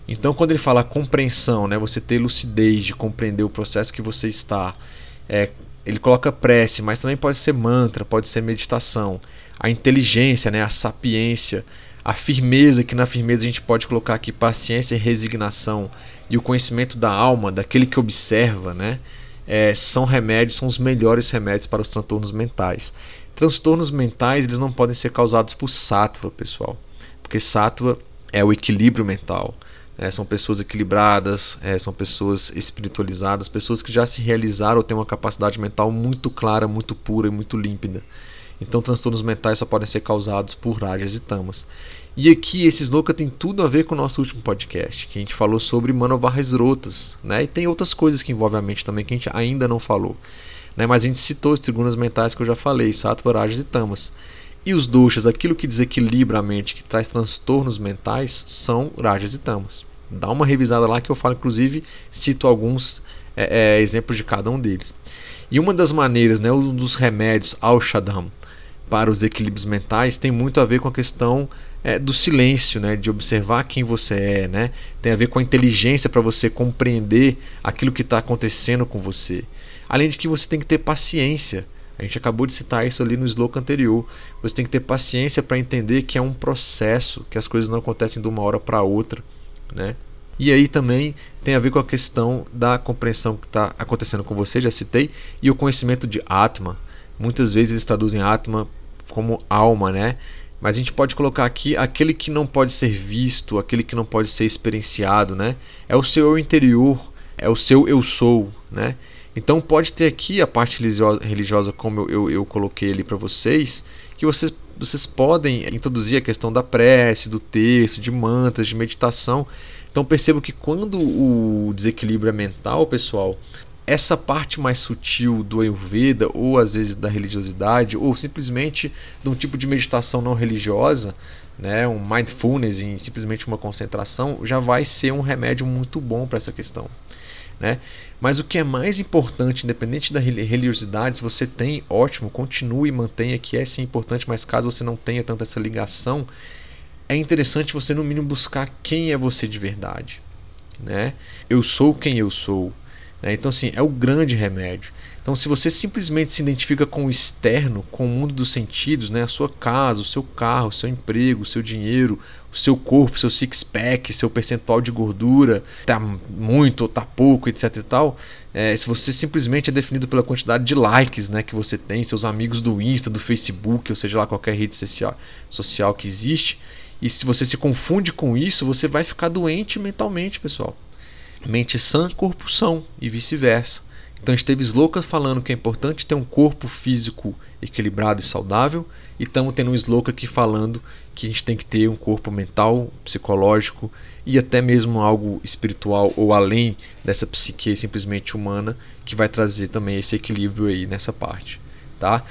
Então quando ele fala compreensão, né, você ter lucidez de compreender o processo que você está, é, ele coloca prece, mas também pode ser mantra, pode ser meditação, a inteligência, né, a sapiência, a firmeza, que na firmeza a gente pode colocar aqui paciência e resignação, e o conhecimento da alma, daquele que observa, né? É, são remédios, são os melhores remédios para os transtornos mentais. Transtornos mentais eles não podem ser causados por sattva, pessoal, porque sattva é o equilíbrio mental. Né? São pessoas equilibradas, é, são pessoas espiritualizadas, pessoas que já se realizaram ou têm uma capacidade mental muito clara, muito pura e muito límpida. Então, transtornos mentais só podem ser causados por rajas e tamas. E aqui, esses louca tem tudo a ver com o nosso último podcast, que a gente falou sobre manovarras rotas, né? E tem outras coisas que envolvem a mente também que a gente ainda não falou. Né? Mas a gente citou as tribunas mentais que eu já falei, sattva, rajas e tamas. E os doshas, aquilo que desequilibra a mente, que traz transtornos mentais, são rajas e tamas. Dá uma revisada lá que eu falo, inclusive, cito alguns é, é, exemplos de cada um deles. E uma das maneiras, né, um dos remédios ao Shadam, para os equilíbrios mentais tem muito a ver com a questão é, do silêncio, né, de observar quem você é, né, tem a ver com a inteligência para você compreender aquilo que está acontecendo com você. Além de que você tem que ter paciência. A gente acabou de citar isso ali no slogan anterior. Você tem que ter paciência para entender que é um processo, que as coisas não acontecem de uma hora para outra, né? E aí também tem a ver com a questão da compreensão que está acontecendo com você, já citei, e o conhecimento de Atma. Muitas vezes eles traduzem Atma como alma, né? Mas a gente pode colocar aqui aquele que não pode ser visto, aquele que não pode ser experienciado, né? É o seu eu interior, é o seu eu sou, né? Então pode ter aqui a parte religiosa, como eu, eu, eu coloquei ali para vocês, que vocês, vocês podem introduzir a questão da prece, do texto, de mantras, de meditação. Então percebo que quando o desequilíbrio é mental, pessoal, essa parte mais sutil do Ayurveda, ou às vezes da religiosidade, ou simplesmente de um tipo de meditação não religiosa, né, um mindfulness simplesmente uma concentração, já vai ser um remédio muito bom para essa questão. Né? Mas o que é mais importante, independente da religiosidade, se você tem, ótimo, continue e mantenha que é sim importante, mas caso você não tenha tanta essa ligação, é interessante você no mínimo buscar quem é você de verdade. Né? Eu sou quem eu sou. Né? Então, assim, é o grande remédio. Então, se você simplesmente se identifica com o externo, com o mundo dos sentidos, né? a sua casa, o seu carro, o seu emprego, o seu dinheiro, o seu corpo, seu six-pack, seu percentual de gordura, tá muito ou tá pouco, etc e tal, é, se você simplesmente é definido pela quantidade de likes né, que você tem, seus amigos do Insta, do Facebook, ou seja lá qualquer rede social, social que existe, e se você se confunde com isso, você vai ficar doente mentalmente, pessoal. Mente sã, corpo são e vice-versa. Então a gente teve Sloka falando que é importante ter um corpo físico equilibrado e saudável, e estamos tendo um Sloka aqui falando que a gente tem que ter um corpo mental, psicológico e até mesmo algo espiritual ou além dessa psique simplesmente humana que vai trazer também esse equilíbrio aí nessa parte. tá?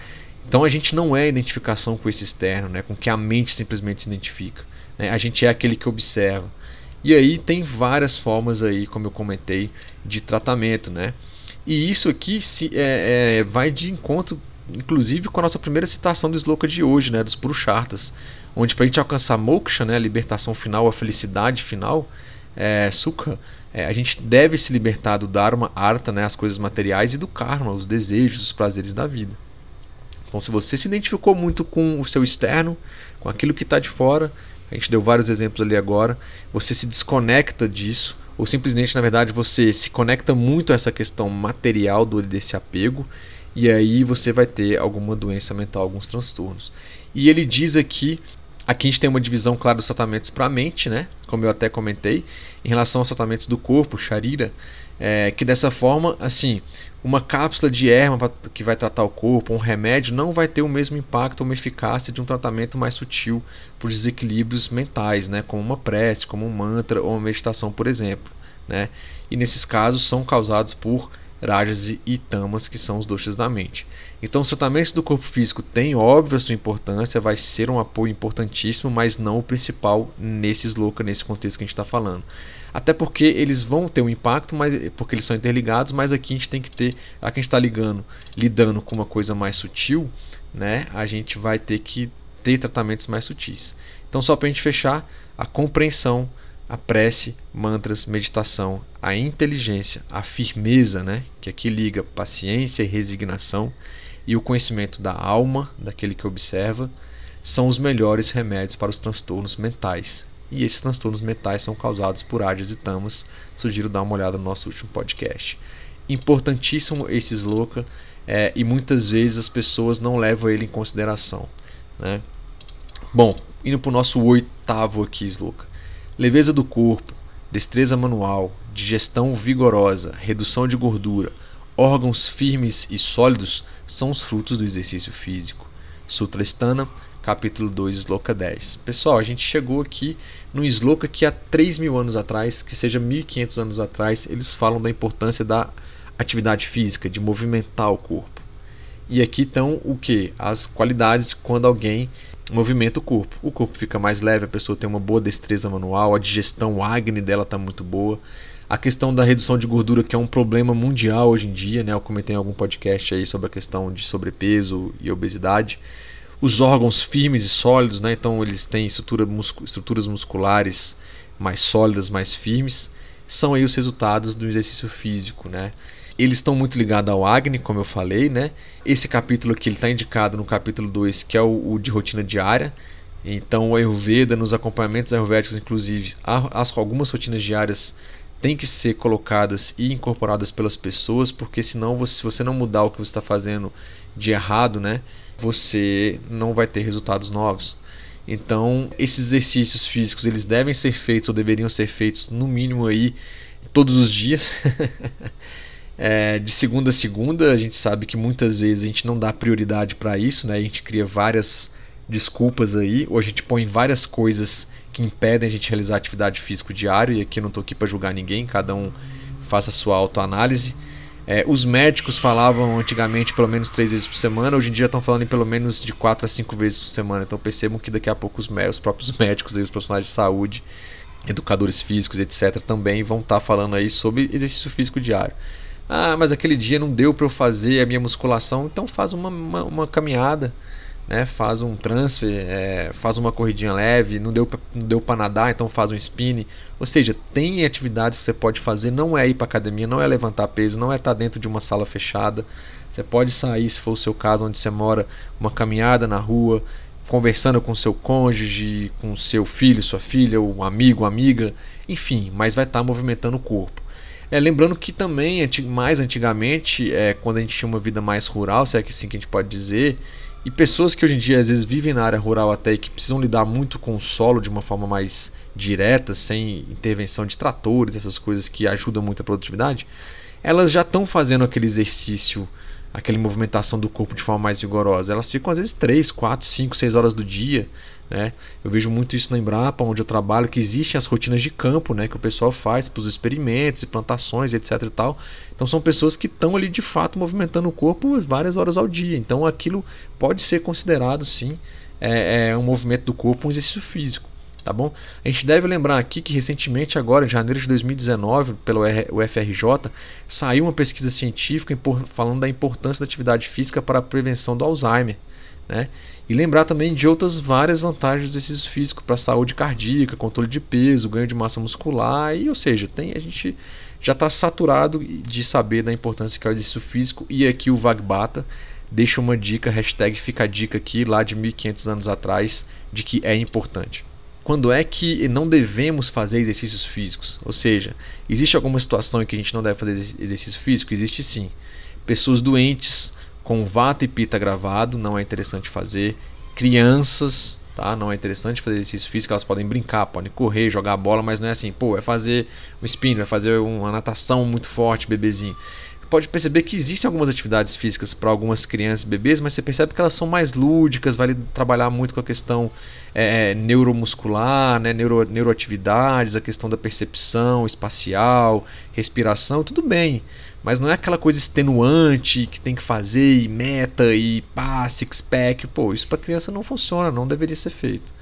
Então a gente não é identificação com esse externo, né? com que a mente simplesmente se identifica. Né? A gente é aquele que observa. E aí tem várias formas aí, como eu comentei, de tratamento, né? E isso aqui se, é, é, vai de encontro, inclusive, com a nossa primeira citação do Sloka de hoje, né? Dos Purusharthas, onde para a gente alcançar moksha, né? A libertação final, a felicidade final, é, sukha, é, a gente deve se libertar do dharma, artha, né? As coisas materiais e do karma, os desejos, os prazeres da vida. Então, se você se identificou muito com o seu externo, com aquilo que está de fora, a gente deu vários exemplos ali agora, você se desconecta disso, ou simplesmente, na verdade, você se conecta muito a essa questão material do, desse apego, e aí você vai ter alguma doença mental, alguns transtornos. E ele diz aqui Aqui a gente tem uma divisão clara dos tratamentos para a mente, né? como eu até comentei, em relação aos tratamentos do corpo, Sharira, é, que dessa forma, assim, uma cápsula de erva que vai tratar o corpo, um remédio, não vai ter o mesmo impacto ou eficácia de um tratamento mais sutil por desequilíbrios mentais, né? como uma prece, como um mantra ou uma meditação, por exemplo. Né? E nesses casos são causados por rajas e tamas, que são os doshas da mente. Então, os tratamentos do corpo físico têm, óbvio, a sua importância, vai ser um apoio importantíssimo, mas não o principal nesse sloka, nesse contexto que a gente está falando. Até porque eles vão ter um impacto, mas porque eles são interligados, mas aqui a gente tem que ter, a que a gente está ligando, lidando com uma coisa mais sutil, né? A gente vai ter que ter tratamentos mais sutis. Então, só para a gente fechar, a compreensão a prece, mantras, meditação, a inteligência, a firmeza, né, que aqui liga paciência e resignação, e o conhecimento da alma, daquele que observa, são os melhores remédios para os transtornos mentais. E esses transtornos mentais são causados por áreas e tamas. Sugiro dar uma olhada no nosso último podcast. Importantíssimo esse sloka, é, e muitas vezes as pessoas não levam ele em consideração. Né? Bom, indo para o nosso oitavo aqui, sloka leveza do corpo, destreza manual, digestão vigorosa, redução de gordura, órgãos firmes e sólidos são os frutos do exercício físico. Sutra Stana, capítulo 2, Sloka 10. Pessoal, a gente chegou aqui no Sloka que há 3 mil anos atrás, que seja 1500 anos atrás, eles falam da importância da atividade física, de movimentar o corpo. E aqui estão o que? As qualidades quando alguém movimenta o corpo. O corpo fica mais leve, a pessoa tem uma boa destreza manual, a digestão, a acne dela está muito boa. A questão da redução de gordura, que é um problema mundial hoje em dia, né? Eu comentei em algum podcast aí sobre a questão de sobrepeso e obesidade. Os órgãos firmes e sólidos, né? Então eles têm estrutura muscu estruturas musculares mais sólidas, mais firmes. São aí os resultados do exercício físico, né? Eles estão muito ligados ao Agni, como eu falei, né? Esse capítulo aqui está indicado no capítulo 2, que é o, o, de rotina diária. Então, o Ayurveda, nos acompanhamentos ayurvédicos, inclusive, as, algumas rotinas diárias têm que ser colocadas e incorporadas pelas pessoas, porque senão, você, se você não mudar o que você está fazendo de errado, né? Você não vai ter resultados novos. Então, esses exercícios físicos, eles devem ser feitos ou deveriam ser feitos no mínimo aí todos os dias. *laughs* É, de segunda a segunda, a gente sabe que muitas vezes a gente não dá prioridade para isso, né? A gente cria várias desculpas aí, ou a gente põe várias coisas que impedem a gente realizar atividade física diária, e aqui eu não estou aqui para julgar ninguém, cada um faça a sua autoanálise. É, os médicos falavam antigamente pelo menos três vezes por semana, hoje em dia estão falando em pelo menos de quatro a cinco vezes por semana. Então percebam que daqui a pouco os, os próprios *laughs* médicos, aí, os profissionais de saúde, educadores físicos, etc., também vão estar tá falando aí sobre exercício físico diário. Ah, mas aquele dia não deu para eu fazer a minha musculação, então faz uma, uma, uma caminhada, né? faz um transfer, é, faz uma corridinha leve, não deu, não deu para nadar, então faz um spin. Ou seja, tem atividades que você pode fazer, não é ir para academia, não é levantar peso, não é estar tá dentro de uma sala fechada. Você pode sair, se for o seu caso, onde você mora, uma caminhada na rua, conversando com seu cônjuge, com seu filho, sua filha, um amigo, amiga, enfim, mas vai estar tá movimentando o corpo. É, lembrando que também, mais antigamente, é, quando a gente tinha uma vida mais rural, se é que assim que a gente pode dizer, e pessoas que hoje em dia às vezes vivem na área rural até e que precisam lidar muito com o solo de uma forma mais direta, sem intervenção de tratores, essas coisas que ajudam muito a produtividade, elas já estão fazendo aquele exercício aquela movimentação do corpo de forma mais vigorosa. Elas ficam às vezes 3, 4, 5, 6 horas do dia. Né? Eu vejo muito isso na Embrapa, onde eu trabalho, que existem as rotinas de campo né, que o pessoal faz para os experimentos e plantações, etc. E tal. Então são pessoas que estão ali de fato movimentando o corpo várias horas ao dia. Então aquilo pode ser considerado sim é, é um movimento do corpo, um exercício físico. Tá bom? A gente deve lembrar aqui que recentemente, agora em janeiro de 2019, pelo UFRJ, saiu uma pesquisa científica falando da importância da atividade física para a prevenção do Alzheimer. Né? E lembrar também de outras várias vantagens do exercício físico para a saúde cardíaca, controle de peso, ganho de massa muscular, e ou seja, tem, a gente já está saturado de saber da importância que é o exercício físico. E aqui o Vagbata deixa uma dica, hashtag fica a dica aqui, lá de 1500 anos atrás, de que é importante. Quando é que não devemos fazer exercícios físicos? Ou seja, existe alguma situação em que a gente não deve fazer exercício físico? Existe sim. Pessoas doentes com vata e pita gravado, não é interessante fazer. Crianças, tá? Não é interessante fazer exercício físico, elas podem brincar, podem correr, jogar bola, mas não é assim, pô, é fazer um spin, vai fazer uma natação muito forte, bebezinho. Pode perceber que existem algumas atividades físicas para algumas crianças e bebês, mas você percebe que elas são mais lúdicas, vale trabalhar muito com a questão é, neuromuscular, né, neuro, neuroatividades, a questão da percepção espacial, respiração, tudo bem. Mas não é aquela coisa extenuante que tem que fazer e meta e pá, six pack. Pô, isso para criança não funciona, não deveria ser feito.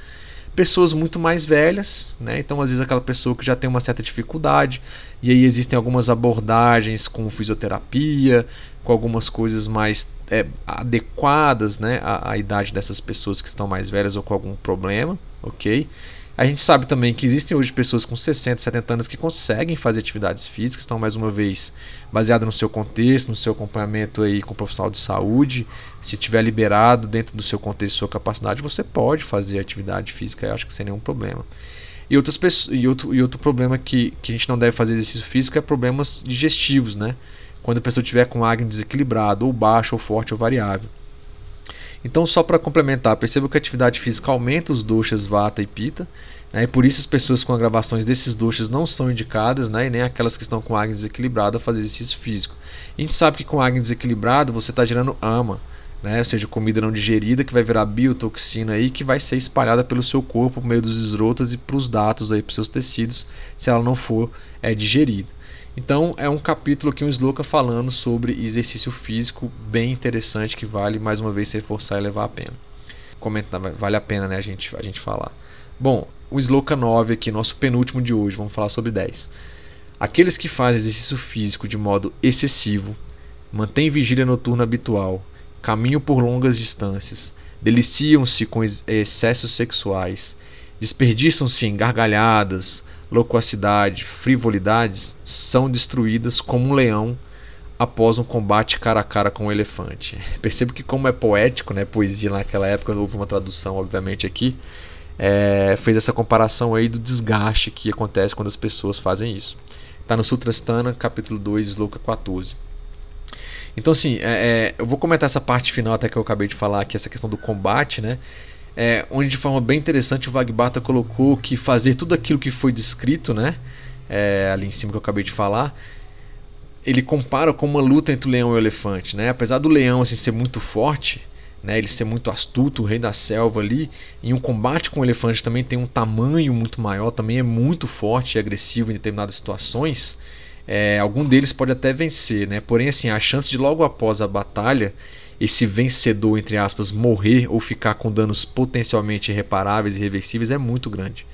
Pessoas muito mais velhas, né? Então, às vezes, aquela pessoa que já tem uma certa dificuldade, e aí existem algumas abordagens com fisioterapia, com algumas coisas mais é, adequadas né, à, à idade dessas pessoas que estão mais velhas ou com algum problema, ok? A gente sabe também que existem hoje pessoas com 60, 70 anos que conseguem fazer atividades físicas, estão mais uma vez baseada no seu contexto, no seu acompanhamento aí com o profissional de saúde. Se tiver liberado dentro do seu contexto, sua capacidade, você pode fazer atividade física, eu acho que sem nenhum problema. E, outras pessoas, e, outro, e outro problema que, que a gente não deve fazer exercício físico é problemas digestivos, né? Quando a pessoa tiver com acne desequilibrado, ou baixo, ou forte, ou variável. Então, só para complementar, perceba que a atividade física aumenta os doshas vata e pita, né? e por isso as pessoas com agravações desses doshas não são indicadas, né? e nem aquelas que estão com acne desequilibrado a fazer exercício físico. E a gente sabe que com acne desequilibrado você está gerando ama, né? ou seja, comida não digerida que vai virar biotoxina aí, que vai ser espalhada pelo seu corpo por meio dos esrotas e para os dados aí para os seus tecidos, se ela não for é, digerida. Então é um capítulo aqui, um sloka falando sobre exercício físico bem interessante que vale mais uma vez reforçar e levar a pena. Comentar, vale a pena né, a, gente, a gente falar. Bom, o sloka 9 aqui, nosso penúltimo de hoje, vamos falar sobre 10. Aqueles que fazem exercício físico de modo excessivo, mantêm vigília noturna habitual, caminham por longas distâncias, deliciam-se com excessos sexuais, desperdiçam-se em gargalhadas, loquacidade, frivolidades são destruídas como um leão após um combate cara a cara com um elefante. *laughs* Percebo que como é poético, né, poesia naquela época, houve uma tradução obviamente aqui, é, fez essa comparação aí do desgaste que acontece quando as pessoas fazem isso. Está no Sutrastana, capítulo 2, Sloka 14. Então assim, é, é, eu vou comentar essa parte final até que eu acabei de falar aqui, essa questão do combate, né? É, onde de forma bem interessante o Vagbata colocou que fazer tudo aquilo que foi descrito, né, é, ali em cima que eu acabei de falar, ele compara com uma luta entre o leão e o elefante, né? Apesar do leão assim ser muito forte, né, ele ser muito astuto, o rei da selva ali, em um combate com o elefante também tem um tamanho muito maior, também é muito forte e agressivo em determinadas situações. É, algum deles pode até vencer, né? Porém, assim, a chance de logo após a batalha esse vencedor, entre aspas, morrer ou ficar com danos potencialmente irreparáveis e irreversíveis é muito grande.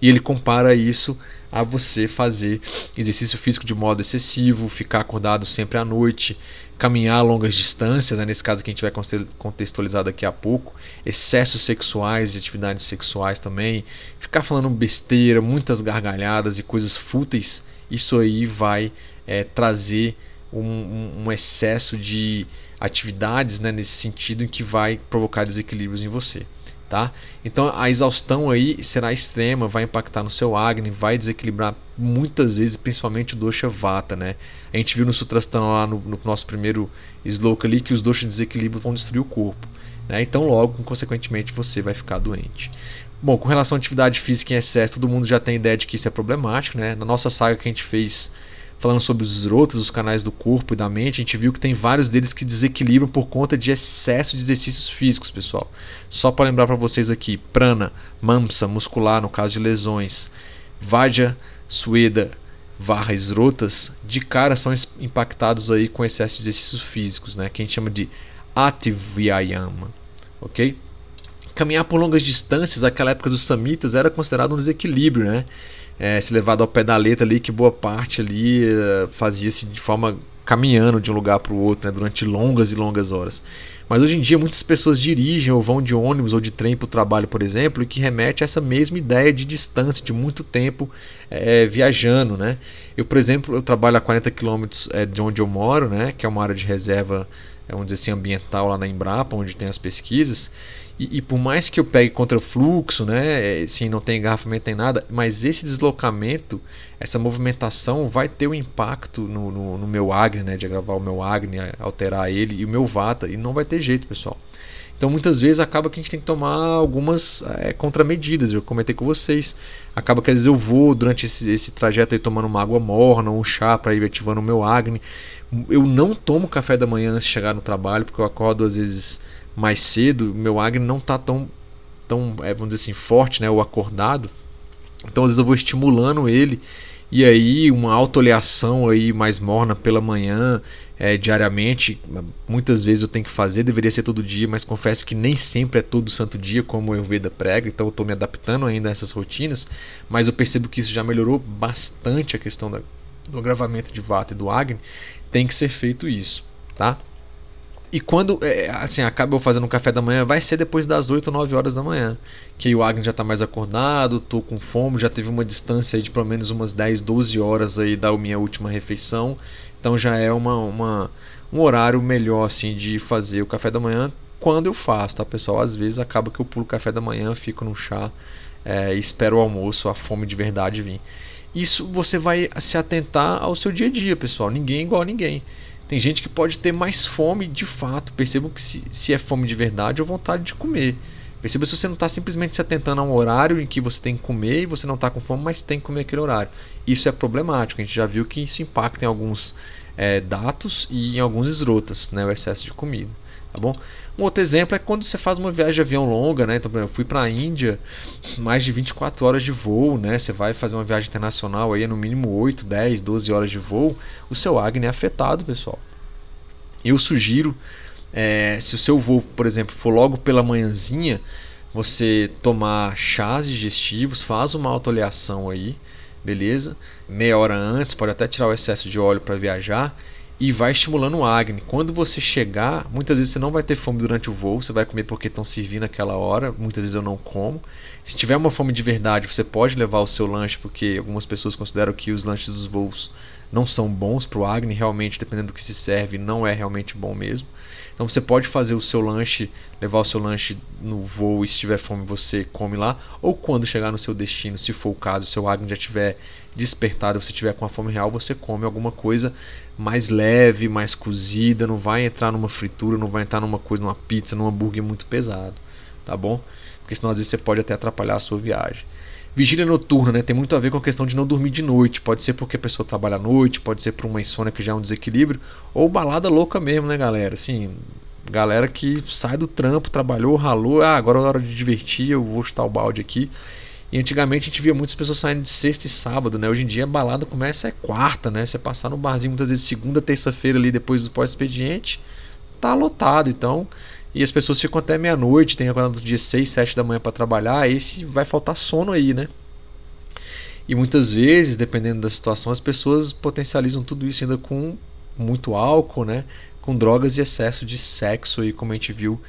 E ele compara isso a você fazer exercício físico de modo excessivo, ficar acordado sempre à noite, caminhar longas distâncias, né? nesse caso que a gente vai contextualizar daqui a pouco, excessos sexuais e atividades sexuais também, ficar falando besteira, muitas gargalhadas e coisas fúteis, isso aí vai é, trazer um, um excesso de atividades né, nesse sentido em que vai provocar desequilíbrios em você. Tá? Então a exaustão aí será extrema, vai impactar no seu Agni, vai desequilibrar muitas vezes, principalmente o dosha vata, né? A gente viu no Sutrasthana lá no, no, nosso primeiro sloka ali que os doshas de desequilíbrio vão destruir o corpo, né? Então logo, consequentemente, você vai ficar doente. Bom, com relação à atividade física em excesso, todo mundo já tem ideia de que isso é problemático, né? Na nossa saga que a gente fez falando sobre os esrotas, os canais do corpo e da mente, a gente viu que tem vários deles que desequilibram por conta de excesso de exercícios físicos, pessoal. Só para lembrar para vocês aqui, prana, mamsa, muscular no caso de lesões, vaja, sueda, varra, esrotas, de cara são impactados aí com excesso de exercícios físicos, né, que a gente chama de ativyayama, ok? Caminhar por longas distâncias, naquela época dos samitas, era considerado um desequilíbrio, né? É, se levado ao pé da letra ali, que boa parte ali uh, fazia-se de forma caminhando de um lugar para o outro, né? durante longas e longas horas. Mas hoje em dia muitas pessoas dirigem ou vão de ônibus ou de trem para o trabalho, por exemplo, e que remete a essa mesma ideia de distância, de muito tempo é, viajando, né? Eu, por exemplo, eu trabalho a 40 quilômetros é, de onde eu moro, né? Que é uma área de reserva, é, vamos dizer assim, ambiental lá na Embrapa, onde tem as pesquisas. E, e, por mais que eu pegue contra fluxo, né, sim, não tem engarrafamento, tem nada, mas esse deslocamento, essa movimentação vai ter um impacto no, no, no meu Agni, né, de gravar o meu Agni, alterar ele e o meu Vata, e não vai ter jeito, pessoal. Então muitas vezes acaba que a gente tem que tomar algumas é, contramedidas, eu comentei com vocês. Acaba que às vezes eu vou durante esse, esse trajeto aí tomando uma água morna, um chá para ir ativando o meu Agni. Eu não tomo café da manhã antes de chegar no trabalho, porque eu acordo às vezes mais cedo, meu Agni não está tão, tão é, vamos dizer assim, forte, né, ou acordado. Então às vezes eu vou estimulando ele e aí uma autoleação aí mais morna pela manhã, é, diariamente, muitas vezes eu tenho que fazer, deveria ser todo dia, mas confesso que nem sempre é todo santo dia como o Veda prega, então eu estou me adaptando ainda a essas rotinas, mas eu percebo que isso já melhorou bastante a questão da, do agravamento de Vata e do Agni, tem que ser feito isso, tá? E quando é, assim, acaba eu fazendo um café da manhã, vai ser depois das 8 ou 9 horas da manhã. Que aí o Agni já está mais acordado, tô com fome, já teve uma distância aí de pelo menos umas 10, 12 horas aí da minha última refeição. Então já é uma, uma, um horário melhor assim de fazer o café da manhã quando eu faço, tá pessoal? Às vezes acaba que eu pulo o café da manhã, fico no chá é, espero o almoço, a fome de verdade vir. Isso você vai se atentar ao seu dia a dia, pessoal. Ninguém é igual a ninguém. Tem gente que pode ter mais fome de fato. Percebam que se, se é fome de verdade ou vontade de comer. Perceba se você não está simplesmente se atentando a um horário em que você tem que comer e você não está com fome, mas tem que comer aquele horário. Isso é problemático. A gente já viu que isso impacta em alguns é, dados e em alguns esrotas, né, o excesso de comida. Tá bom? Um outro exemplo é quando você faz uma viagem de avião longa, né? Então, eu fui para a Índia, mais de 24 horas de voo, né? Você vai fazer uma viagem internacional aí, no mínimo 8, 10, 12 horas de voo, o seu Agni é afetado, pessoal. Eu sugiro, é, se o seu voo, por exemplo, for logo pela manhãzinha, você tomar chás digestivos, faz uma autoleação aí, beleza? Meia hora antes, pode até tirar o excesso de óleo para viajar e vai estimulando o Agni. Quando você chegar, muitas vezes você não vai ter fome durante o voo, você vai comer porque estão servindo aquela hora, muitas vezes eu não como. Se tiver uma fome de verdade, você pode levar o seu lanche, porque algumas pessoas consideram que os lanches dos voos não são bons para o Agni, realmente, dependendo do que se serve, não é realmente bom mesmo. Então você pode fazer o seu lanche, levar o seu lanche no voo e se tiver fome você come lá, ou quando chegar no seu destino, se for o caso, o seu Agni já estiver despertado, você tiver com a fome real, você come alguma coisa mais leve, mais cozida, não vai entrar numa fritura, não vai entrar numa coisa, numa pizza, num hambúrguer muito pesado, tá bom? Porque senão às vezes você pode até atrapalhar a sua viagem. Vigília noturna, né? Tem muito a ver com a questão de não dormir de noite. Pode ser porque a pessoa trabalha à noite, pode ser por uma insônia que já é um desequilíbrio, ou balada louca mesmo, né, galera? Assim, galera que sai do trampo, trabalhou, ralou, ah, agora é hora de divertir, eu vou chutar o balde aqui. E antigamente a gente via muitas pessoas saindo de sexta e sábado, né? Hoje em dia a balada começa é quarta, né? Você passar no barzinho muitas vezes segunda, terça-feira ali depois do pós-expediente, tá lotado. Então, e as pessoas ficam até meia-noite, tem agora do dia 6, 7 da manhã para trabalhar, esse vai faltar sono aí, né? E muitas vezes, dependendo da situação, as pessoas potencializam tudo isso ainda com muito álcool, né? Com drogas e excesso de sexo aí, como a gente viu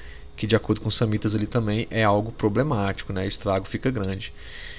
que de acordo com os samitas ali também é algo problemático, né? O estrago fica grande.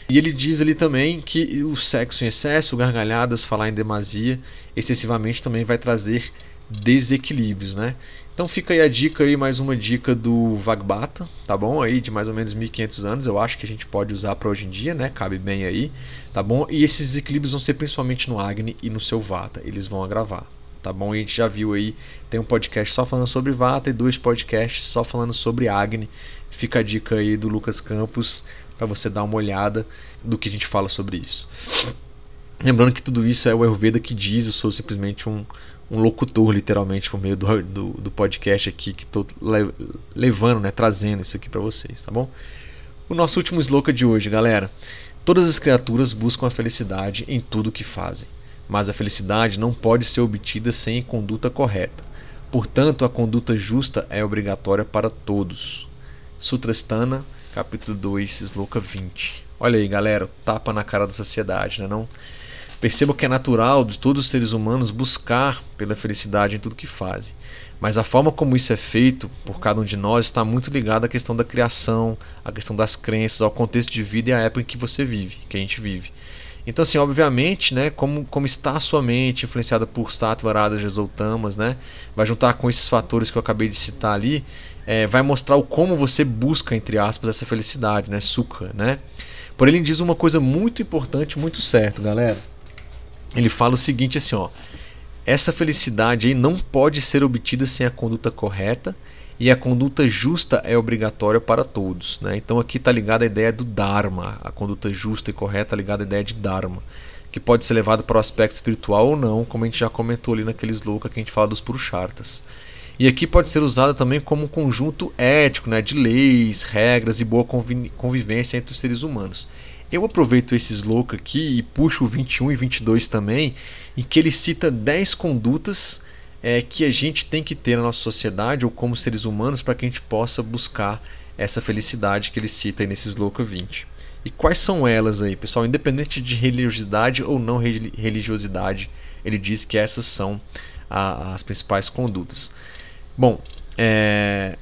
E ele diz ali também que o sexo em excesso, gargalhadas, falar em demasia, excessivamente também vai trazer desequilíbrios, né? Então fica aí a dica aí, mais uma dica do Vagbata, tá bom? Aí de mais ou menos 1500 anos, eu acho que a gente pode usar para hoje em dia, né? Cabe bem aí, tá bom? E esses desequilíbrios vão ser principalmente no Agni e no seu Vata, eles vão agravar tá bom? E a gente já viu aí, tem um podcast só falando sobre Vata e dois podcasts só falando sobre Agni. Fica a dica aí do Lucas Campos para você dar uma olhada do que a gente fala sobre isso. Lembrando que tudo isso é o Ayurveda que diz, eu sou simplesmente um, um locutor, literalmente, por meio do, do, do podcast aqui, que estou levando, né, trazendo isso aqui para vocês, tá bom? O nosso último sloka de hoje, galera. Todas as criaturas buscam a felicidade em tudo que fazem, mas a felicidade não pode ser obtida sem conduta correta. Portanto, a conduta justa é obrigatória para todos. Sutrastana, capítulo 2, sloka 20. Olha aí, galera, tapa na cara da sociedade, né não? Perceba que é natural de todos os seres humanos buscar pela felicidade em tudo que fazem. Mas a forma como isso é feito por cada um de nós está muito ligada à questão da criação, à questão das crenças, ao contexto de vida e à época em que você vive, que a gente vive. Então, assim, obviamente, né, como, como está a sua mente influenciada por Sattva, Rajas ou Tamas, né, vai juntar com esses fatores que eu acabei de citar ali, é, vai mostrar o como você busca, entre aspas, essa felicidade, né, Sukha, né. Porém, ele diz uma coisa muito importante, muito certo, galera ele fala o seguinte assim, ó: essa felicidade aí não pode ser obtida sem a conduta correta e a conduta justa é obrigatória para todos, né? Então aqui está ligada a ideia do dharma, a conduta justa e correta está ligada à ideia de dharma, que pode ser levado para o aspecto espiritual ou não, como a gente já comentou ali naqueles sloka que a gente fala dos purushartas. E aqui pode ser usada também como um conjunto ético, né, de leis, regras e boa convivência entre os seres humanos. Eu aproveito esse sloka aqui e puxo o 21 e 22 também, em que ele cita 10 condutas é, que a gente tem que ter na nossa sociedade ou como seres humanos para que a gente possa buscar essa felicidade que ele cita aí nesse sloka 20. E quais são elas aí, pessoal? Independente de religiosidade ou não religiosidade, ele diz que essas são a, as principais condutas. Bom, é,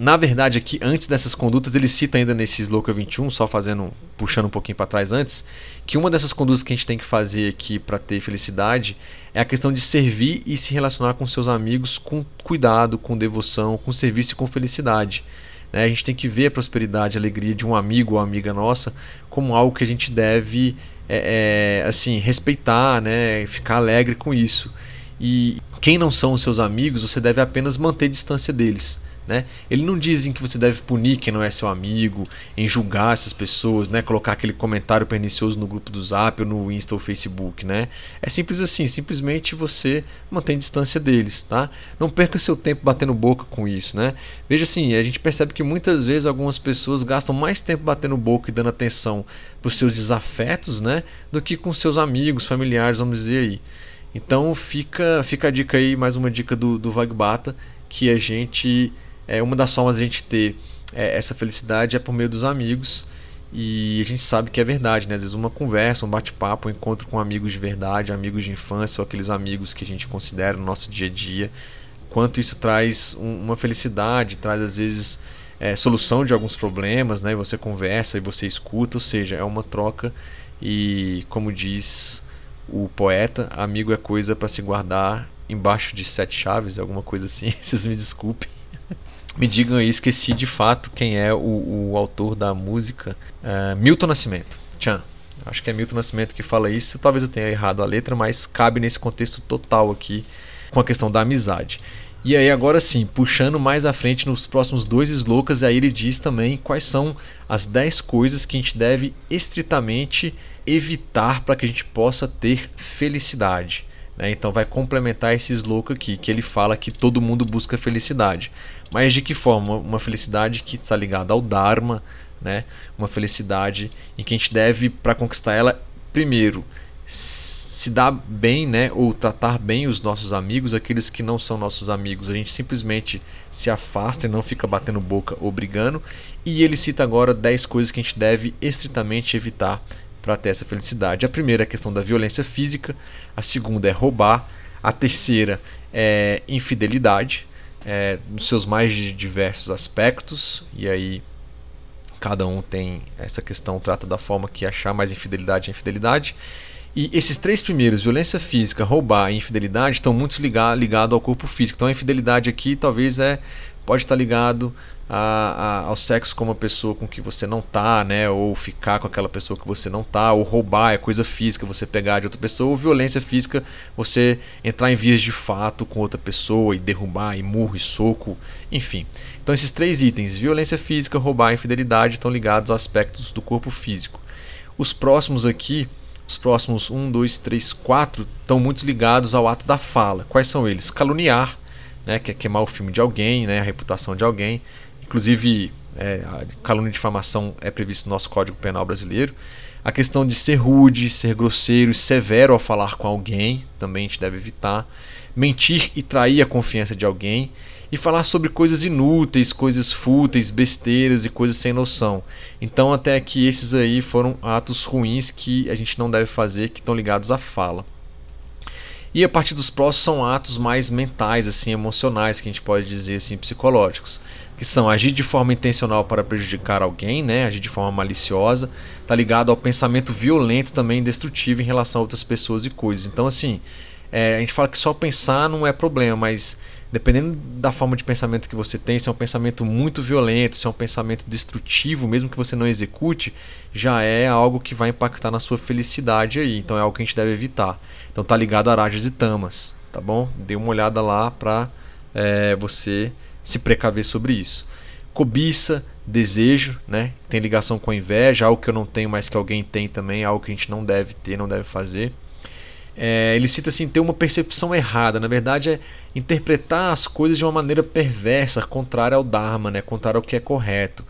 na verdade, aqui, antes dessas condutas, ele cita ainda nesse Sloka 21, só fazendo, puxando um pouquinho para trás antes, que uma dessas condutas que a gente tem que fazer aqui para ter felicidade é a questão de servir e se relacionar com seus amigos com cuidado, com devoção, com serviço e com felicidade. Né? A gente tem que ver a prosperidade, a alegria de um amigo ou amiga nossa como algo que a gente deve é, é, assim respeitar, né? ficar alegre com isso. E quem não são os seus amigos, você deve apenas manter distância deles. Né? Ele não diz em que você deve punir quem não é seu amigo, em julgar essas pessoas, né? colocar aquele comentário pernicioso no grupo do Zap ou no Insta ou Facebook. Né? É simples assim, simplesmente você mantém distância deles. Tá? Não perca seu tempo batendo boca com isso. Né? Veja assim, a gente percebe que muitas vezes algumas pessoas gastam mais tempo batendo boca e dando atenção para os seus desafetos né? do que com seus amigos, familiares, vamos dizer aí. Então fica, fica a dica aí, mais uma dica do, do Vagbata, que a gente é, uma das formas de a gente ter é, essa felicidade é por meio dos amigos. E a gente sabe que é verdade, né? Às vezes uma conversa, um bate-papo, um encontro com amigos de verdade, amigos de infância ou aqueles amigos que a gente considera no nosso dia a dia. Quanto isso traz um, uma felicidade, traz às vezes é, solução de alguns problemas, né? Você conversa e você escuta, ou seja, é uma troca e, como diz o poeta, amigo é coisa para se guardar embaixo de sete chaves, alguma coisa assim. *laughs* Vocês me desculpem. Me digam aí, esqueci de fato quem é o, o autor da música. Uh, Milton Nascimento. Tchan. Acho que é Milton Nascimento que fala isso. Talvez eu tenha errado a letra, mas cabe nesse contexto total aqui com a questão da amizade. E aí agora sim, puxando mais à frente nos próximos dois slokas, aí ele diz também quais são as 10 coisas que a gente deve estritamente evitar para que a gente possa ter felicidade. Né? Então vai complementar esse sloka aqui, que ele fala que todo mundo busca felicidade. Mas de que forma? Uma felicidade que está ligada ao Dharma, né? uma felicidade em que a gente deve, para conquistar ela, primeiro se dar bem, né, ou tratar bem os nossos amigos, aqueles que não são nossos amigos, a gente simplesmente se afasta e não fica batendo boca ou brigando. E ele cita agora 10 coisas que a gente deve estritamente evitar para ter essa felicidade. A primeira é a questão da violência física, a segunda é roubar, a terceira é infidelidade, é, nos seus mais diversos aspectos, e aí cada um tem essa questão, trata da forma que achar mais infidelidade é infidelidade. E esses três primeiros, violência física, roubar e infidelidade, estão muito ligados ligado ao corpo físico. Então a infidelidade aqui talvez é pode estar ligado a, a, ao sexo com uma pessoa com que você não tá, né? Ou ficar com aquela pessoa que você não tá, ou roubar é coisa física, você pegar de outra pessoa, ou violência física, você entrar em vias de fato com outra pessoa e derrubar, e murro, e soco, enfim. Então esses três itens, violência física, roubar e infidelidade, estão ligados a aspectos do corpo físico. Os próximos aqui os próximos 1, 2, 3, 4 estão muito ligados ao ato da fala. Quais são eles? Caluniar, né, que é queimar o filme de alguém, né, a reputação de alguém. Inclusive, é, a calúnia e difamação é previsto no nosso Código Penal brasileiro. A questão de ser rude, ser grosseiro, severo ao falar com alguém, também a gente deve evitar. Mentir e trair a confiança de alguém e falar sobre coisas inúteis, coisas fúteis, besteiras e coisas sem noção. Então, até que esses aí foram atos ruins que a gente não deve fazer, que estão ligados à fala. E a partir dos próximos são atos mais mentais, assim, emocionais, que a gente pode dizer assim, psicológicos, que são agir de forma intencional para prejudicar alguém, né, agir de forma maliciosa, tá ligado ao pensamento violento também destrutivo em relação a outras pessoas e coisas. Então, assim, é, a gente fala que só pensar não é problema, mas dependendo da forma de pensamento que você tem, se é um pensamento muito violento, se é um pensamento destrutivo, mesmo que você não execute, já é algo que vai impactar na sua felicidade aí. Então é algo que a gente deve evitar. Então tá ligado a arajas e tamas, tá bom? Dê uma olhada lá para é, você se precaver sobre isso. Cobiça, desejo, né? Tem ligação com a inveja, algo que eu não tenho, mas que alguém tem também, algo que a gente não deve ter, não deve fazer. É, ele cita assim ter uma percepção errada. Na verdade, é interpretar as coisas de uma maneira perversa, contrária ao Dharma, né? contrária ao que é correto.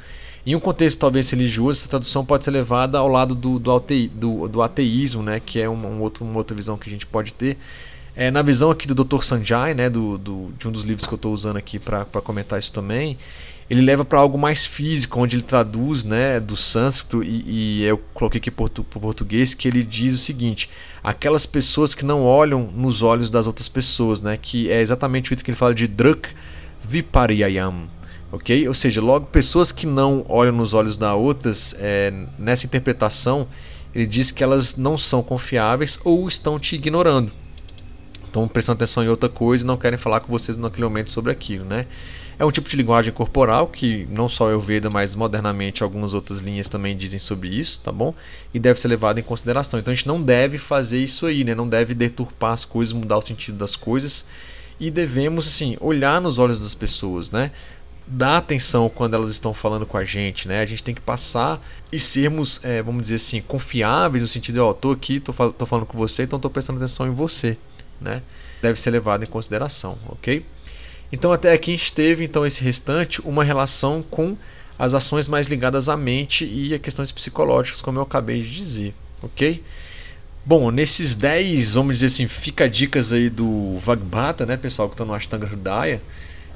Em um contexto talvez religioso, essa tradução pode ser levada ao lado do, do, do, do ateísmo, né? que é um outro, uma outra visão que a gente pode ter. É, na visão aqui do Dr. Sanjay, né? do, do, de um dos livros que eu estou usando aqui para comentar isso também, ele leva para algo mais físico, onde ele traduz né, do sânscrito, e, e eu coloquei aqui para o português, que ele diz o seguinte: aquelas pessoas que não olham nos olhos das outras pessoas, né, que é exatamente o que ele fala de druk vipariyam. Ok? Ou seja, logo pessoas que não olham nos olhos das outras, é, nessa interpretação, ele diz que elas não são confiáveis ou estão te ignorando. Estão prestando atenção em outra coisa e não querem falar com vocês naquele momento sobre aquilo, né? É um tipo de linguagem corporal que não só eu Ayurveda, mas modernamente algumas outras linhas também dizem sobre isso, tá bom? E deve ser levado em consideração. Então a gente não deve fazer isso aí, né? Não deve deturpar as coisas, mudar o sentido das coisas e devemos assim olhar nos olhos das pessoas, né? Dar atenção quando elas estão falando com a gente, né? A gente tem que passar e sermos, é, vamos dizer assim, confiáveis no sentido de, ó, oh, tô aqui, tô, tô falando com você, então tô prestando atenção em você, né? Deve ser levado em consideração, ok? Então até aqui a gente teve então esse restante uma relação com as ações mais ligadas à mente e a questões psicológicas, como eu acabei de dizer, ok? Bom, nesses 10, vamos dizer assim, fica dicas aí do Vagbata, né, pessoal que está no Ashtanga Hridaya,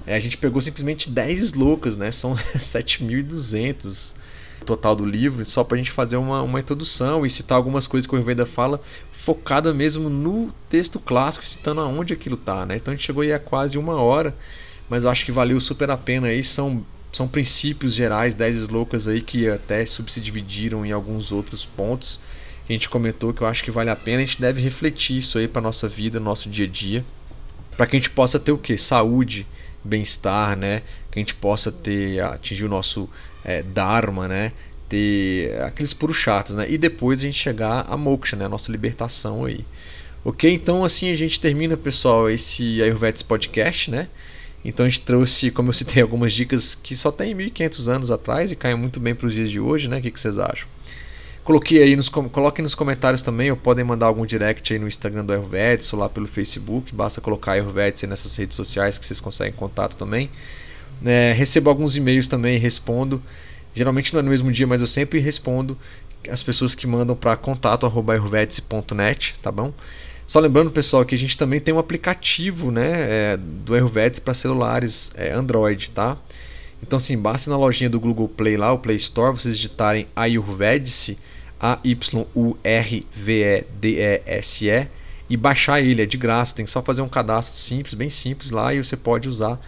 é, a gente pegou simplesmente 10 loucas, né, são *laughs* 7.200 total do livro, só para a gente fazer uma, uma introdução e citar algumas coisas que o Ayurveda fala focada mesmo no texto clássico, citando aonde aquilo tá, né? Então a gente chegou aí a quase uma hora, mas eu acho que valeu super a pena aí. São, são princípios gerais, 10 slocas aí que até subdividiram em alguns outros pontos que a gente comentou que eu acho que vale a pena. A gente deve refletir isso aí para nossa vida, nosso dia a dia, para que a gente possa ter o que? Saúde, bem-estar, né? Que a gente possa ter atingir o nosso é, dharma, né? ter aqueles puros chatos, né? E depois a gente chegar a moksha, né? A nossa libertação aí. Ok? Então assim a gente termina, pessoal, esse Ayurvedic Podcast, né? Então a gente trouxe, como eu citei, algumas dicas que só tem 1500 anos atrás e caem muito bem para os dias de hoje, né? O que, que vocês acham? Coloquei aí nos, coloquem nos comentários também, ou podem mandar algum direct aí no Instagram do Ayurvedic ou lá pelo Facebook. Basta colocar Ayurvedic nessas redes sociais que vocês conseguem contato também. É, recebo alguns e-mails também, respondo. Geralmente não é no mesmo dia, mas eu sempre respondo as pessoas que mandam para contato@ayurvedic.net, tá bom? Só lembrando, pessoal, que a gente também tem um aplicativo, né, é, do Ayurvedic para celulares é, Android, tá? Então, sim, basta na lojinha do Google Play lá, o Play Store, vocês digitarem Ayurvedic, A-Y-U-R-V-E-D-E-S-E, e baixar ele, é de graça, tem que só fazer um cadastro simples, bem simples lá, e você pode usar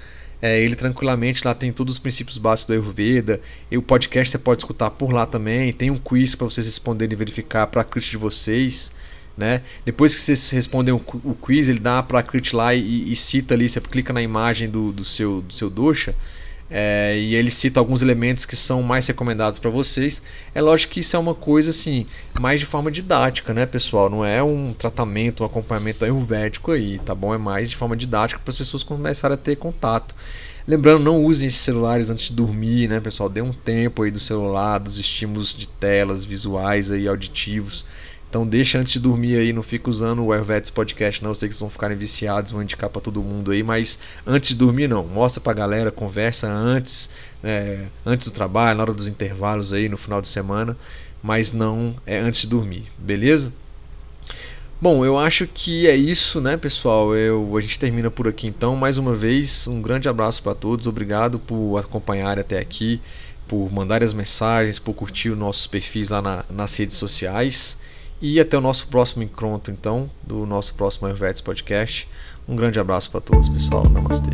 é, ele tranquilamente lá tem todos os princípios básicos do Ayurveda. E o podcast você pode escutar por lá também. Tem um quiz para vocês responderem e verificar para a crit de vocês. Né? Depois que vocês respondem o, quiz, ele dá para a lá e, e, cita ali. Você clica na imagem do, do seu, do seu dosha é, e ele cita alguns elementos que são mais recomendados para vocês. É lógico que isso é uma coisa assim, mais de forma didática, né, pessoal? Não é um tratamento, um acompanhamento ayurvédico aí, tá bom? É mais de forma didática para as pessoas começarem a ter contato. Lembrando, não usem esses celulares antes de dormir, né, pessoal? Dê um tempo aí do celular, dos estímulos de telas, visuais aí, auditivos. Então deixa antes de dormir aí, não fica usando o Ayurvedics Podcast não, eu sei que vocês vão ficarem viciados, vão indicar para todo mundo aí, mas antes de dormir não, mostra pra galera, conversa antes, é, antes do trabalho, na hora dos intervalos aí, no final de semana, mas não é antes de dormir, beleza? Bom, eu acho que é isso, né, pessoal? Eu, a gente termina por aqui então. Mais uma vez, um grande abraço para todos. Obrigado por acompanhar até aqui, por mandar as mensagens, por curtir os nossos perfis lá na, nas redes sociais. E até o nosso próximo encontro, então, do nosso próximo Ayurvedas Podcast. Um grande abraço para todos, pessoal. Namastê.